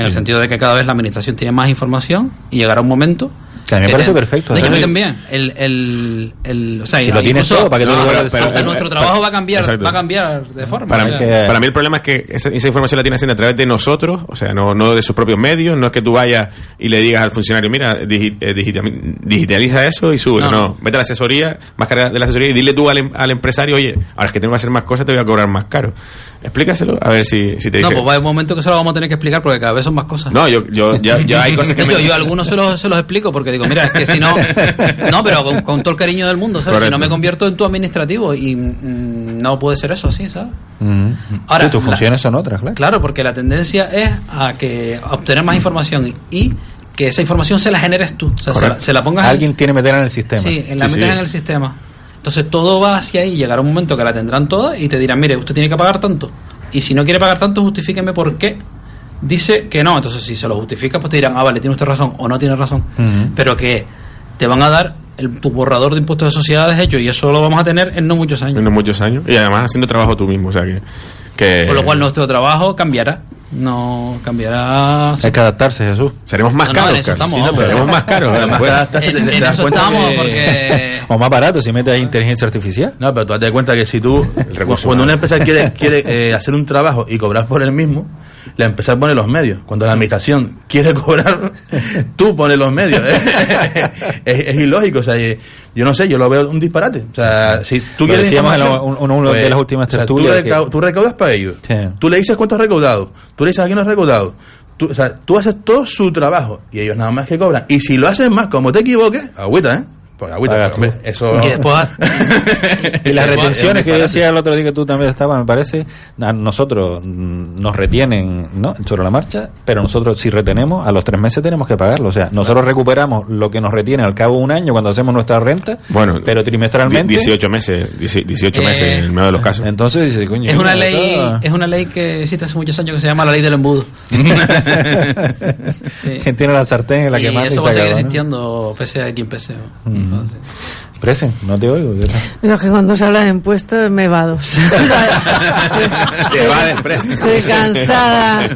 en el sentido de que cada vez la administración tiene más información y llegará un momento que a mí me parece perfecto. No, yo también. El, el, el, o sea, y lo tienes todo para que no, pero, pero, nuestro trabajo va a cambiar, va a cambiar de forma. Para, mí, para mí el problema es que esa, información la tiene haciendo a través de nosotros, o sea, no, no de sus propios medios, no es que tú vayas y le digas al funcionario, mira, eh, digitaliza eso y sube. No, vete a la asesoría, más carga de la asesoría y dile tú al, al, empresario, oye, ahora es que tengo que hacer más cosas, te voy a cobrar más caro. Explícaselo, a ver si, si te dice. No, pues va a un momento que se lo vamos a tener que explicar porque cada vez son más cosas. No, yo, yo ya, ya hay cosas que yo, yo a algunos se los, se los explico porque digo, mira, es que si no no, pero con, todo el cariño del mundo, ¿sabes? Si no me convierto en tu administrativo y mm, no puede ser eso así, ¿sabes? Ahora, tus funciones son otras, claro. Claro, porque la tendencia es a que obtener más información y que esa información se la generes tú, se la, pongas Alguien tiene que meterla en el sistema. Sí, la metes en el sistema. Entonces todo va hacia ahí, llegará un momento que la tendrán todas y te dirán, mire, usted tiene que pagar tanto. Y si no quiere pagar tanto, justifíqueme por qué dice que no. Entonces, si se lo justifica, pues te dirán, ah, vale, tiene usted razón o no tiene razón. Pero que te van a dar el, tu borrador de impuestos de sociedades hecho y eso lo vamos a tener en no muchos años. En no muchos años y además haciendo trabajo tú mismo, o sea que... que... Por lo cual nuestro trabajo cambiará. No cambiará. Hay que adaptarse, Jesús. Seremos más caros. seremos más caros. o más barato si metes inteligencia artificial. No, pero tú te das cuenta que si tú. cuando una empresa quiere, quiere eh, hacer un trabajo y cobrar por el mismo, la empresa pone los medios. Cuando la administración quiere cobrar, tú pones los medios. es, ilógico. O sea, yo no sé, yo lo veo un disparate. O sea, si tú quieres. Decíamos en una de las pues, últimas tertulias. tú, recaudas para ellos. Tú le dices cuánto has recaudado. Tú le dices a quién has recaudado. Tú, o sea, tú haces todo su trabajo y ellos nada más que cobran. Y si lo haces más, como te equivoques, agüita, ¿eh? Por agüita, eso... Y, las retenciones que yo decía el otro día que tú también estabas, me parece, a nosotros nos retienen ¿no? sobre la marcha, pero nosotros si retenemos, a los tres meses tenemos que pagarlo. O sea, nosotros recuperamos lo que nos retiene al cabo de un año cuando hacemos nuestra renta, bueno, pero trimestralmente... 18 meses, 18 meses en el medio de los casos. Entonces dice, coño... Es una, ley, es una ley que existe hace muchos años que se llama la ley del embudo. ¿Quién tiene la sartén en la que manda? Eso va a seguir existiendo, pese a quien pese. Entonces, Presen, no te oigo. No, que cuando se habla de impuestos me vado. Estoy cansada.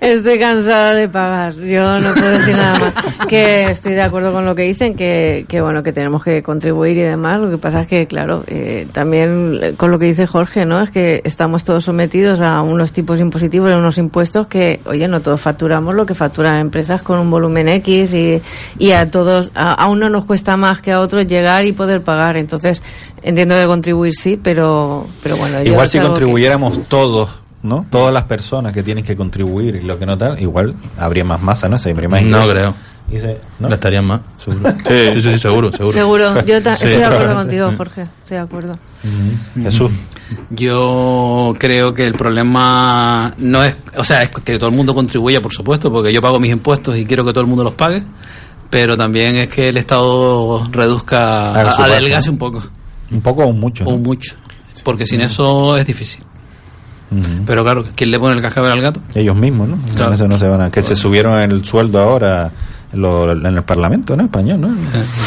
Estoy cansada de pagar. Yo no puedo decir nada más. Que estoy de acuerdo con lo que dicen, que, que bueno, que tenemos que contribuir y demás. Lo que pasa es que, claro, eh, también con lo que dice Jorge, ¿no? Es que estamos todos sometidos a unos tipos impositivos, a unos impuestos que, oye, no todos facturamos lo que facturan empresas con un volumen X y, y a todos, a, a uno nos cuesta más que a otros llegar y poder pagar. Entonces, entiendo que contribuir sí, pero, pero bueno. Igual si contribuyéramos todos, ¿no? Todas las personas que tienen que contribuir y lo que no tal, igual habría más masa, ¿no? Se más No creo. ¿no? La estarían más, seguro. sí, sí, sí, seguro, seguro. Seguro. Yo estoy de acuerdo contigo, Jorge. Estoy de acuerdo. Jesús. Yo creo que el problema no es, o sea, es que todo el mundo contribuya, por supuesto, porque yo pago mis impuestos y quiero que todo el mundo los pague pero también es que el Estado reduzca, adelgase un poco. Un poco o mucho. O mucho, porque sin eso es difícil. Pero claro, ¿quién le pone el cascabel al gato? Ellos mismos, ¿no? Eso no se van a, que se subieron el sueldo ahora en el Parlamento, ¿no? Español, ¿no?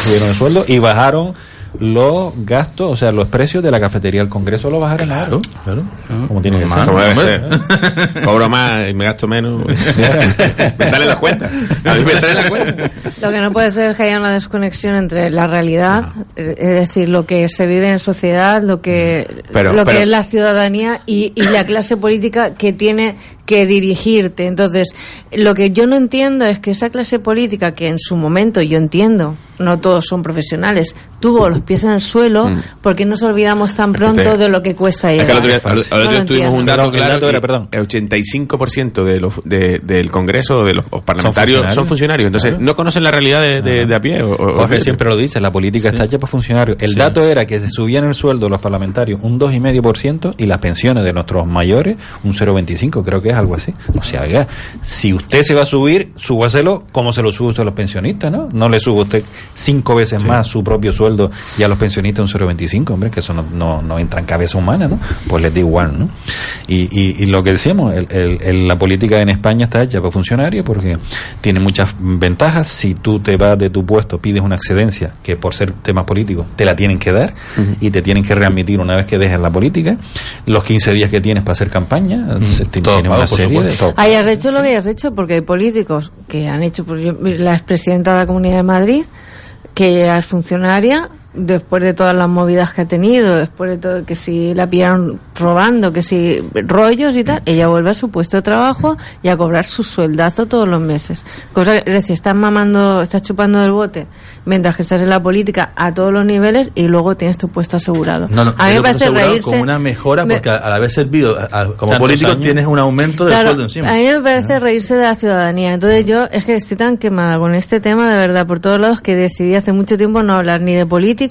Subieron el sueldo y bajaron los gastos, o sea, los precios de la cafetería del Congreso lo bajaron claro, claro, Como tiene que ser. Cobro más y me gasto menos. me sale la cuenta. A mí me sale la cuenta. Lo que no puede ser es que haya una desconexión entre la realidad, eh, es decir, lo que se vive en sociedad, lo que, lo que es la ciudadanía y, y la clase política que tiene que dirigirte. Entonces, lo que yo no entiendo es que esa clase política que en su momento yo entiendo no todos son profesionales, tuvo los pies en el suelo, mm. porque nos olvidamos tan pronto de lo que cuesta llegar? Es que el otro tuvimos un dato claro, era, perdón. el 85% de los, de, del Congreso, de los parlamentarios, son funcionarios, entonces no conocen la realidad de, de, a pie. O, siempre lo dice, la política está hecha por funcionarios. El dato era que se subían el sueldo los parlamentarios un 2,5% y las pensiones de nuestros mayores un 0,25, creo que es algo así. O sea, si usted se va a subir, súbaselo como se lo sube usted a los pensionistas, ¿no? No le suba usted cinco veces más su propio sueldo y a los pensionistas un 0,25, hombre, que eso no, no, entra en cabeza humana, ¿no? Pues les da igual, ¿no? Y, y, lo que decíamos, el, la política en España está hecha para funcionarios porque tiene muchas ventajas. Si tú te vas de tu puesto, pides una excedencia, que por ser temas políticos te la tienen que dar y te tienen que readmitir una vez que dejes la política. Los 15 días que tienes para hacer campaña, tienen una serie de todo. Hayas hecho lo que hayas hecho, porque hay políticos que han hecho, por la expresidenta de la Comunidad de Madrid, que es funcionaria, después de todas las movidas que ha tenido, después de todo, que si la pillaron robando, que si rollos y tal, ella vuelve a su puesto de trabajo y a cobrar su sueldazo todos los meses. Cosa es decir, estás mamando, estás chupando del bote mientras que estás en la política a todos los niveles y luego tienes tu puesto asegurado. a mí me parece reírse. Como una mejora, porque al haber servido como político tienes un aumento del sueldo encima. A mí me parece reírse de la ciudadanía. Entonces yo es que estoy tan quemada con este tema de verdad por todos lados que decidí hace mucho tiempo no hablar ni de política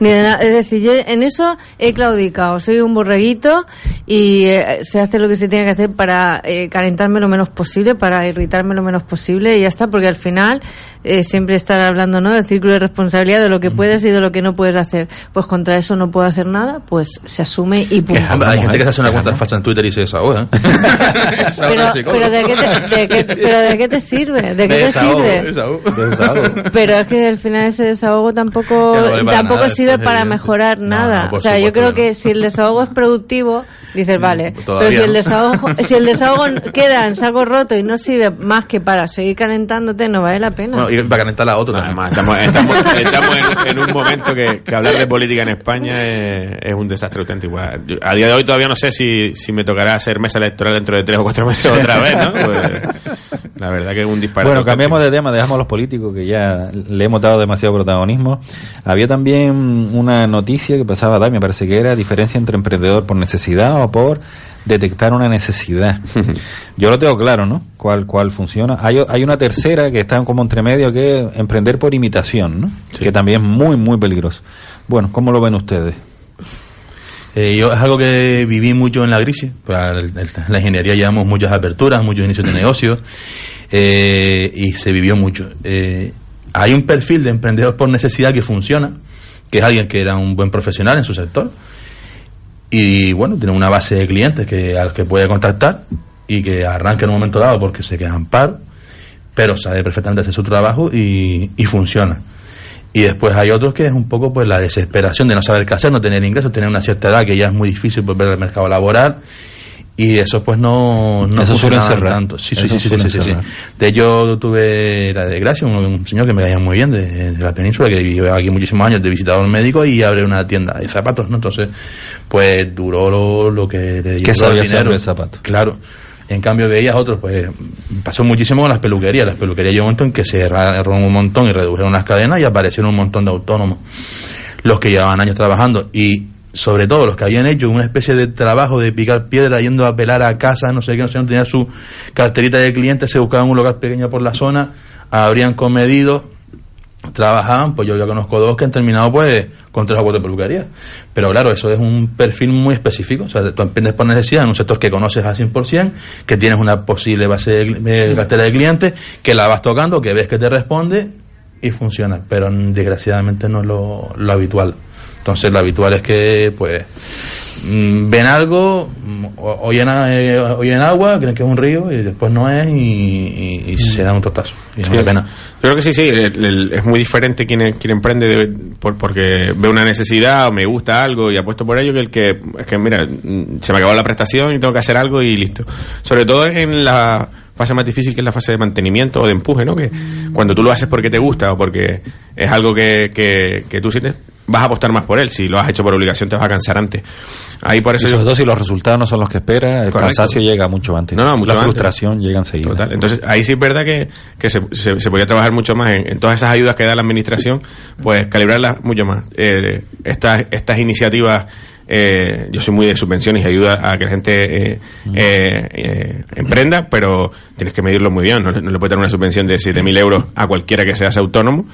ni de nada. Es decir, yo en eso he claudicado. Soy un borreguito y eh, se hace lo que se tiene que hacer para eh, calentarme lo menos posible, para irritarme lo menos posible y ya está, porque al final eh, siempre estar hablando ¿no? del círculo de responsabilidad de lo que puedes y de lo que no puedes hacer. Pues contra eso no puedo hacer nada, pues se asume y punto. Hay gente que se hace una cuenta falsa en Twitter y se desahoga. ¿eh? pero, ¿de, qué te, pero ¿de qué te sirve? ¿De qué te sirve? Pero es que al final ese desahogo tampoco, tampoco sirve para mejorar nada. o sea, yo creo que si el desahogo es productivo, dices, vale. pero si el desahogo, si el desahogo queda en saco roto y no sirve más que para seguir calentándote, no vale la pena y para calentar la otra Además, estamos, estamos, estamos en, un momento que, hablar de política en España es, un desastre auténtico. A día de hoy todavía no sé si, si me tocará hacer mesa electoral dentro de tres o cuatro meses otra vez, ¿no? Pues, la verdad que es un disparate. Bueno, cambiamos de tema, dejamos a los políticos que ya le hemos dado demasiado protagonismo. Había también una noticia que pasaba a dar, me parece que era diferencia entre emprendedor por necesidad o por detectar una necesidad. Yo lo tengo claro, ¿no? ¿Cuál, cuál funciona? Hay, hay una tercera que está como entre medio que es emprender por imitación, ¿no? Que también es muy, muy peligroso. Bueno, ¿cómo lo ven ustedes? Eh, yo es algo que viví mucho en la crisis. Para la ingeniería llevamos muchas aperturas, muchos inicios de negocios eh, y se vivió mucho. Eh, hay un perfil de emprendedor por necesidad que funciona, que es alguien que era un buen profesional en su sector y bueno, tiene una base de clientes que, al que puede contactar y que arranque en un momento dado porque se quedan par, pero sabe perfectamente hacer su trabajo y, y funciona. Y después hay otros que es un poco pues la desesperación de no saber qué hacer, no tener ingresos, tener una cierta edad que ya es muy difícil volver al mercado laboral y eso pues no, no eso suele ser tanto. Sí, sí, sí, sí, sí, sí, De hecho tuve la desgracia, un, un señor que me caía muy bien de, la península, que vive aquí muchísimos años de visitador médico y abre una tienda de zapatos, ¿no? Entonces, pues duró lo, lo que le ¿Qué sabía dinero. de zapatos? Claro. En cambio veías otros, pues pasó muchísimo con las peluquerías. Las peluquerías llegó un momento en que se cerraron un montón y redujeron las cadenas y aparecieron un montón de autónomos. Los que llevaban años trabajando y sobre todo los que habían hecho una especie de trabajo de picar piedra yendo a pelar a casa, no sé qué, no sé, no tenía su carterita de clientes, se buscaban un local pequeño por la zona, habrían comedido, trabajaban, pues yo ya conozco dos que han terminado pues con tres o cuatro peluquerías. Pero claro, eso es un perfil muy específico, o sea, tú empiezas por necesidad en un sector que conoces al 100%, que tienes una posible base de, cartera de clientes, que la vas tocando, que ves que te responde y funciona, pero desgraciadamente no es lo habitual. Entonces lo habitual es que pues mm, ven algo, mm, oyen, eh, oyen agua, creen que es un río y después no es y, se dan un tortazo. Y pena. Yo creo que sí, sí, es muy diferente quien, quien emprende por, porque ve una necesidad o me gusta algo y apuesto por ello que el que, es que mira, mm, se me acabó la prestación y tengo que hacer algo y listo. Sobre todo en la fase más difícil que es la fase de mantenimiento o de empuje, ¿no? Que cuando tú lo haces porque te gusta o porque es algo que, que, que tú sientes, vas a apostar más por él. Si lo has hecho por obligación, te vas a cansar antes. Ahí por eso. Y yo- sobre todo si los resultados no son los que espera, el Correcto. cansancio llega mucho antes. No, no, mucho La antes. frustración llega enseguida. Total. Entonces, ahí sí es verdad que, que se, se, se podría trabajar mucho más en, en todas esas ayudas que da la administración, pues calibrarlas mucho más. Eh, estas, estas iniciativas, eh, yo soy muy de subvenciones y ayuda a que la gente eh, eh, eh, emprenda, pero tienes que medirlo muy bien. No, le- no le puedes dar una subvención de 7.000 euros a cualquiera que seas autónomo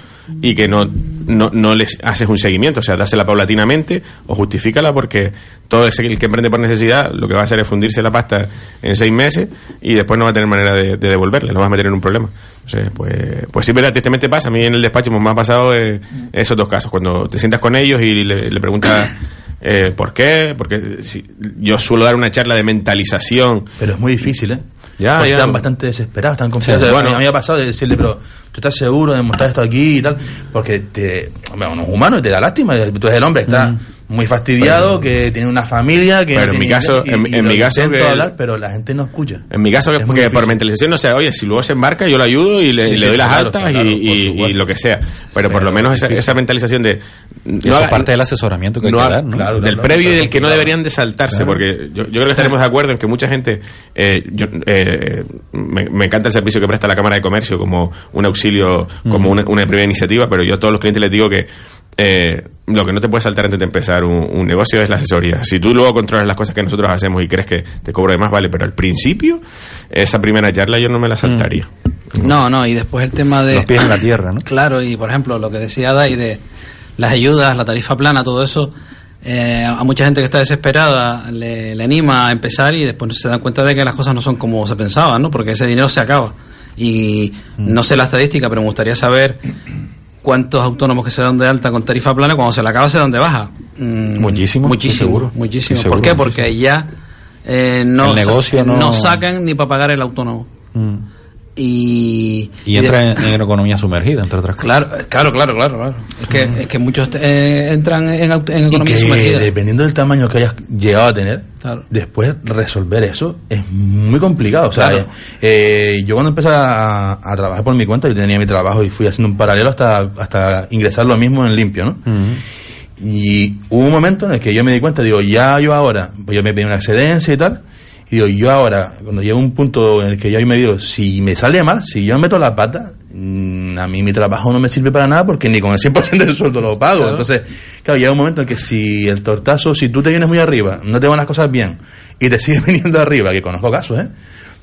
y que no, no, no les haces un seguimiento. O sea, dásela paulatinamente o justifícala porque todo ese el que emprende por necesidad lo que va a hacer es fundirse la pasta en seis meses y después no va a tener manera de, de devolverle, lo vas a meter en un problema. O sea, pues, pues sí, verdad, tristemente pasa. A mí en el despacho me ha pasado eh, esos dos casos. Cuando te sientas con ellos y le, le preguntas eh, por qué, porque si, yo suelo dar una charla de mentalización. Pero es muy difícil, ¿eh? Ya, ya. están bastante desesperados, están confiados. Sí, bueno, bueno. a mí me ha pasado de decirle, pero tú estás seguro de mostrar esto aquí y tal, porque te, hombre, uno es humano y te da lástima. Tú eres el hombre, está muy fastidiado, que tiene una familia, que Pero no en mi caso- y- en- y en lo mi caso que- hablar, pero la gente no escucha. En mi caso, que Es porque por mentalización, no sé, oye, si luego se embarca, yo lo ayudo y le, Sí, y le sí, doy las claro, altas claro, y, lo que sea. Pero, por lo menos esa, esa mentalización de... Eso es parte del asesoramiento que hay no que dar, ¿no? claro, del claro, previo y del que no deberían de saltarse, Claro. porque yo, yo creo que estaremos de acuerdo en que mucha gente, eh, yo, eh, me, me encanta el servicio que presta la Cámara de Comercio como un auxilio, como una, una primera iniciativa, pero yo a todos los clientes les digo que eh, lo que no te puede saltar antes de empezar un, un negocio es la asesoría. Si tú luego controlas las cosas que nosotros hacemos y crees que te cobro de más, vale, pero al principio, esa primera charla yo no me la saltaría. No, no, y después el tema de... Los pies en la tierra, ¿no? Claro, y por ejemplo, lo que decía Dai de las ayudas, la tarifa plana, todo eso, eh, a mucha gente que está desesperada le, le anima a empezar y después se dan cuenta de que las cosas no son como se pensaba, ¿no? Porque ese dinero se acaba. Y no sé la estadística, pero me gustaría saber cuántos autónomos que se dan de alta con tarifa plana, cuando se le acaba se dan de baja. Mm, Muchísimo, Muchísimo, seguro. muchísimo. Seguro, ¿Por qué? Porque ya eh, no, El negocio sa- no- sacan ni para pagar el autónomo. Mm. Y, Y de- entra en, en economía sumergida, entre otras cosas. Claro, eh, claro, claro, claro, claro. Es que, es que muchos eh, entran en, en Y economía que sumergida. dependiendo del tamaño que hayas llegado a tener, Claro. después resolver eso es muy complicado. O sea, Claro. eh, yo cuando empecé a, a trabajar por mi cuenta, yo tenía mi trabajo y fui haciendo un paralelo hasta, hasta ingresar lo mismo en limpio, ¿no? Y hubo un momento en el que yo me di cuenta, digo, ya yo ahora, pues yo me pedí una excedencia y tal, y digo, yo ahora, cuando llego a un punto en el que yo me digo, si me sale mal, si yo meto la pata, mm, a mí mi trabajo no me sirve para nada porque ni con el 100% del sueldo lo pago. Claro. Entonces, claro, llega un momento en que si el tortazo, si tú te vienes muy arriba, no te van las cosas bien, y te sigues viniendo arriba, que conozco casos, ¿eh?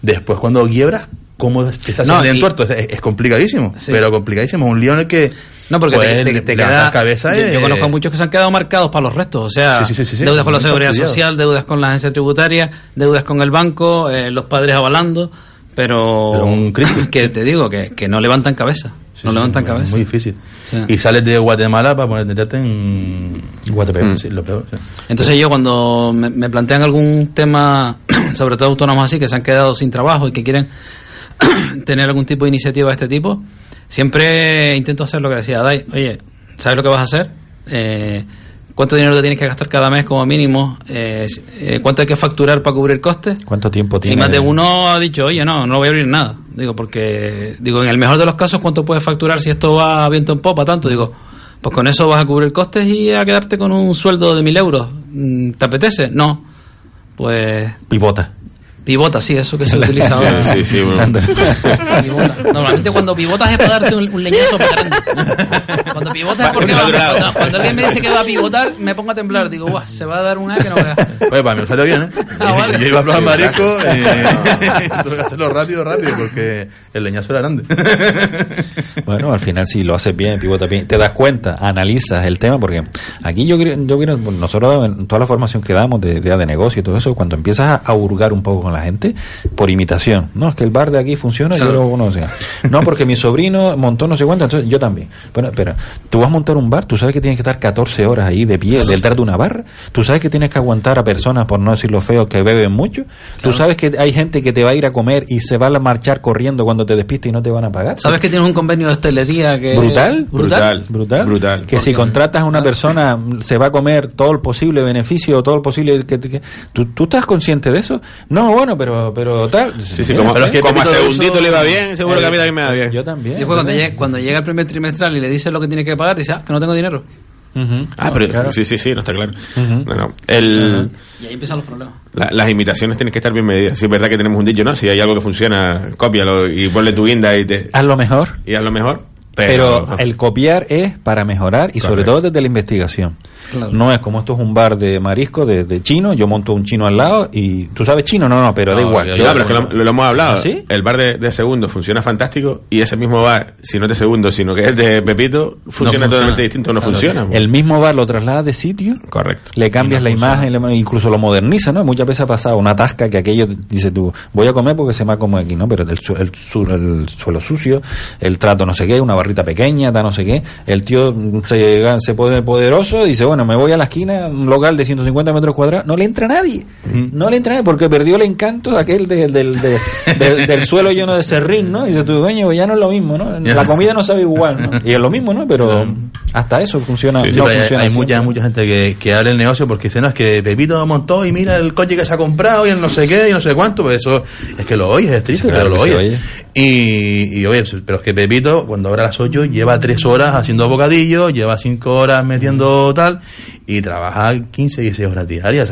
Después cuando quiebras, ¿cómo te estás No, en y- tuerto? Es, es complicadísimo, Sí. pero complicadísimo. Un lío en el que... No, porque te, te- te queda. cabeza yo, yo conozco a muchos que se han quedado marcados para los restos. O sea, Sí, sí, deudas con la seguridad social, deudas con la agencia tributaria, deudas con el banco, eh, los padres avalando. Pero, Pero un que te digo que, que no levantan cabeza. Sí, no levantan cabeza. Muy difícil. Sí. Y sales de Guatemala para poner- meterte en Guatepeor. Sí, lo peor. Entonces yo cuando me, me plantean algún tema, sobre todo autónomos así, que se han quedado sin trabajo y que quieren tener algún tipo de iniciativa de este tipo, siempre intento hacer lo que decía Dai. Oye, ¿sabes lo que vas a hacer? Eh, ¿Cuánto dinero te tienes que gastar cada mes como mínimo? Eh, eh, ¿Cuánto hay que facturar para cubrir costes? ¿Cuánto tiempo Y tiene? más de uno ha dicho, oye, no, no voy a abrir nada. Digo, porque, digo, en el mejor de los casos, ¿cuánto puedes facturar si esto va a viento en popa? Tanto, digo, pues con eso vas a cubrir costes y a quedarte con un sueldo de mil euros. Mm, ¿Te apetece? No. Pues Pivota. Pivota, sí, eso que se utiliza ahora. Sí, sí, sí, bueno. Pivota. Normalmente cuando pivotas es para darte un, un leñazo más grande. Cuando pivotas es porque va a pivotar. Cuando alguien me dice que va a pivotar, me pongo a temblar. Digo, guau, se va a dar una que no veas. Oye, para mí me salió bien, ¿eh? Ah, vale. Yo iba a probar marisco y tuve que hacerlo rápido, rápido, porque el leñazo era grande. Bueno, al final si lo haces bien, pivota bien, te das cuenta, analizas el tema, porque aquí yo creo, yo nosotros en toda la formación que damos de idea de negocio y todo eso, cuando empiezas a, a hurgar un poco con la gente, por imitación, no, es que el bar de aquí funciona, yo Claro. lo conozco. No, porque mi sobrino montó no sé cuánto, entonces yo también. Bueno, espera, tú vas a montar un bar, tú sabes que tienes que estar 14 horas ahí de pie detrás de una barra, tú sabes que tienes que aguantar a personas, por no decir lo feo, que beben mucho, tú Claro. sabes que hay gente que te va a ir a comer y se va a marchar corriendo cuando te despistes y no te van a pagar. ¿Sabes que tienes un convenio de hostelería que... Brutal, Brutal. brutal, Brutal. Que si contratas a una Ah. persona se va a comer todo el posible beneficio, todo el posible que, que- ¿tú, tú estás consciente de eso? No, bueno, pero pero tal. Sí, sí, como, pero es que como a segundito eso- le va bien, seguro que a mí también me da bien. Yo también. Después cuando llega, cuando llega el primer trimestral y le dices lo que tiene que pagar, dice, ah, que no tengo dinero. Ah, pero sí, sí, sí, no está claro. el, Y ahí empiezan los problemas. las imitaciones tienen que estar bien medidas. Si es verdad que tenemos un dicho, ¿no? Si hay algo que funciona, cópialo y ponle tu guinda y te... Haz lo mejor. Y haz lo mejor. Pero, el copiar es para mejorar y sobre todo desde la investigación. No es como esto es un bar de marisco, de, chino, yo monto un chino al lado y tú sabes chino, no, no, pero da igual. lo, hemos hablado. ¿Ah, el bar de, segundo funciona fantástico y ese mismo bar, si no es de segundo, sino que es de Pepito, funciona, totalmente distinto, no funciona. El mismo bar lo traslada de sitio, correcto. Le cambias la imagen, incluso lo moderniza, ¿no? Muchas veces ha pasado una tasca que aquello dice tú, voy a comer porque se me ha como aquí, ¿no? Pero el, el, el, suelo sucio, el trato no sé qué, una barrita pequeña, da no sé qué. El tío se, se pone poderoso y dice, bueno, me voy a la esquina, un local de 150 metros cuadrados, no le entra nadie. No le entra nadie porque perdió el encanto aquel del, del, suelo lleno de serrín, ¿no? Y dice tu dueño, ya no es lo mismo, ¿no? La comida no sabe igual, ¿no? Y es lo mismo, ¿no? Pero hasta eso funciona. no hay, mucha, mucha gente que, que abre el negocio porque dice, no, es que Pepito montó y mira el coche que se ha comprado y el no sé qué y no sé cuánto, pues eso es que lo oyes, es triste, pero lo oyes. Y, y oye, pero es que Pepito, cuando abre a las 8, lleva 3 horas haciendo bocadillos, lleva 5 horas metiendo tal, y trabaja 15, 16 horas diarias.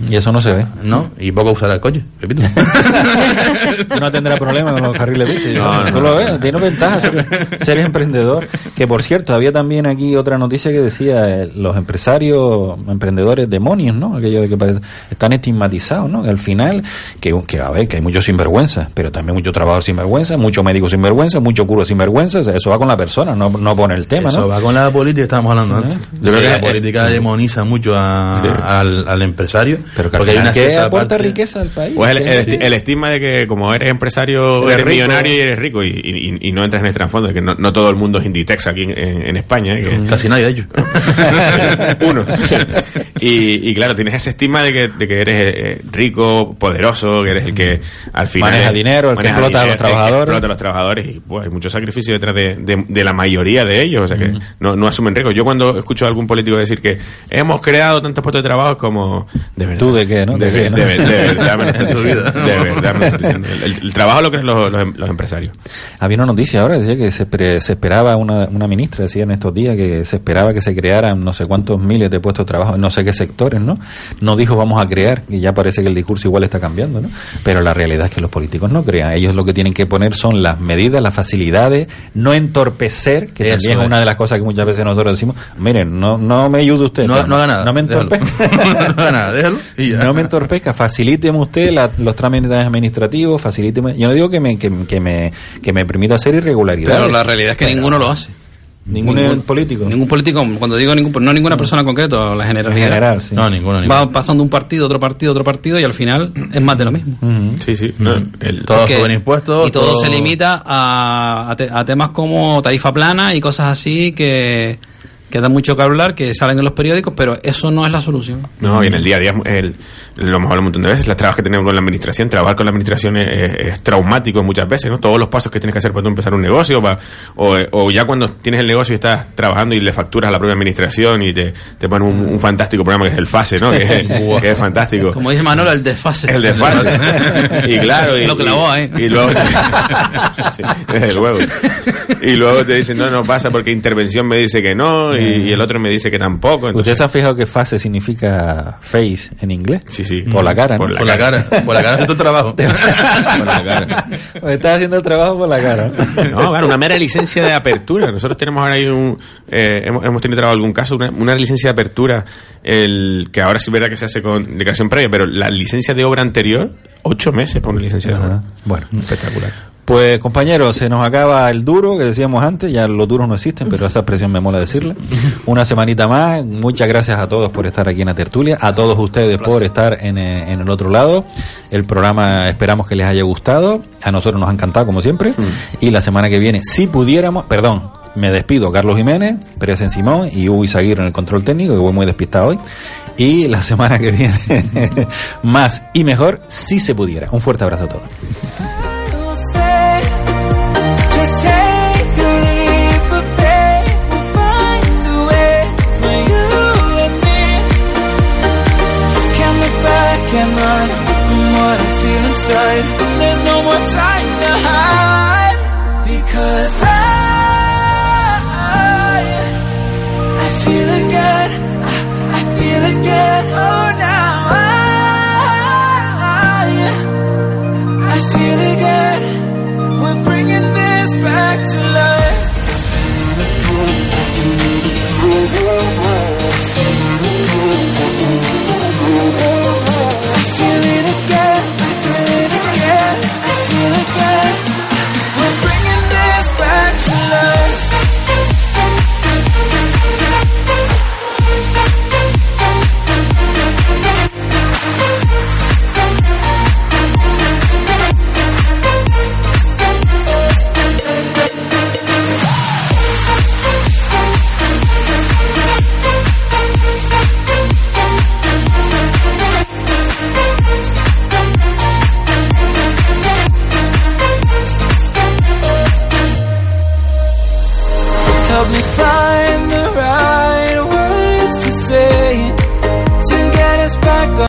Y eso no se ve. No, y poco usará el coche, Pepito. no tendrá problema con los carriles bici. No, no, lo ves, tiene ventaja ser, emprendedor. Que por cierto, había también aquí otra noticia que decía eh, los empresarios, emprendedores demonios, ¿no? Aquello de que parece, están estigmatizados, ¿no? Que al final, que, que a ver, que hay muchos sinvergüenza, pero también mucho trabajador sinvergüenza, mucho médico sinvergüenza, mucho curo sinvergüenza, eso va con la persona, no, no pone el tema, eso va con la política, estábamos hablando antes. Yo creo que la política demoniza mucho al, al empresario pero que, hay una que aporta riqueza al país. Pues el, estigma de que como eres empresario, eres, millonario y eres rico y, no entras en este trasfondo, que no, todo el mundo es Inditex aquí en, España. ¿eh? Casi nadie de ellos. Uno. y, claro, tienes ese estigma de que, de que eres eh, rico, poderoso, que eres el que al final... Maneja dinero, el que explota a los trabajadores. Explota a los trabajadores y pues, hay mucho sacrificio detrás de, de, la mayoría de ellos, o sea que no, no asumen riesgo. Yo cuando escucho a algún político decir que hemos creado tantos puestos de trabajo como de verdad ¿Tú de qué, no? De, verdad, el, trabajo lo que es los, los, empresarios. Había una noticia ahora, decía que se, se esperaba, una, una ministra decía en estos días que se esperaba que se crearan no sé cuántos miles de puestos de trabajo en no sé qué sectores, ¿no? No dijo vamos a crear, y ya parece que el discurso igual está cambiando, ¿no? Pero la realidad es que los políticos no crean. Ellos lo que tienen que poner son las medidas, las facilidades, no entorpecer, que también es una de las cosas que muchas veces nosotros decimos, miren, no, no me ayude usted. No, no haga nada. No me entorpezca. no haga nada, déjalo. No me entorpezca, facilíteme usted los trámites administrativos, facilíteme. Yo no digo que me, que, me, que me permita hacer irregularidades. Pero la realidad es que ninguno lo hace. Ningún, político. Ningún político, cuando digo ningún, no ninguna persona en concreto, la generalidad. general, sí. No, ninguno, Va pasando un partido, otro partido, otro partido y al final es más de lo mismo. Sí, sí. todos suben impuestos. Y todo, se limita a, a, temas como tarifa plana y cosas así que que da mucho que hablar, que salen en los periódicos, pero eso no es la solución. No, y en el día a día, el, lo hablado un montón de veces, las trabas que tenemos con la administración, trabajar con la administración es, traumático muchas veces, ¿no? Todos los pasos que tienes que hacer para empezar un negocio, o, ya cuando tienes el negocio y estás trabajando y le facturas a la propia administración y te, te ponen un, fantástico programa que es el FASE, ¿no? Que es, fantástico. Como dice Manolo, el desfase. El desfase. y claro, y, lo clavó, ¿eh? Y, luego, sí, desde luego. Y luego te dicen, no, no pasa porque intervención me dice que no, y, el otro me dice que tampoco. ¿Ustedes han fijado que fase significa face en inglés? Sí, sí. Por la cara. Por, la, cara. Por la cara haciendo trabajo. por la cara. Estás haciendo el trabajo por la cara. No, claro, una mera licencia de apertura. Nosotros tenemos ahora ahí un. Eh, hemos, hemos, tenido algún caso, una, licencia de apertura, el que ahora sí es verdad que se hace con declaración previa, pero la licencia de obra anterior, ocho meses por una licencia de obra. Bueno, espectacular. Pues compañeros, se nos acaba el duro que decíamos antes, ya los duros no existen, pero esa expresión me mola decirla. Una semanita más, muchas gracias a todos por estar aquí en la tertulia, a todos ustedes por estar en, eh, en, el otro lado. El programa esperamos que les haya gustado, a nosotros nos ha encantado como siempre, y la semana que viene, si pudiéramos, perdón, me despido, Carlos Jiménez, Pérez en Simón y Hugo Izaguirre en el control técnico, que voy muy despistado hoy. Y la semana que viene, más y mejor, si se pudiera. Un fuerte abrazo a todos. There's no more time to hide because I, I feel again. I, I feel again. Oh, now I, I feel again. We're bringing this back to.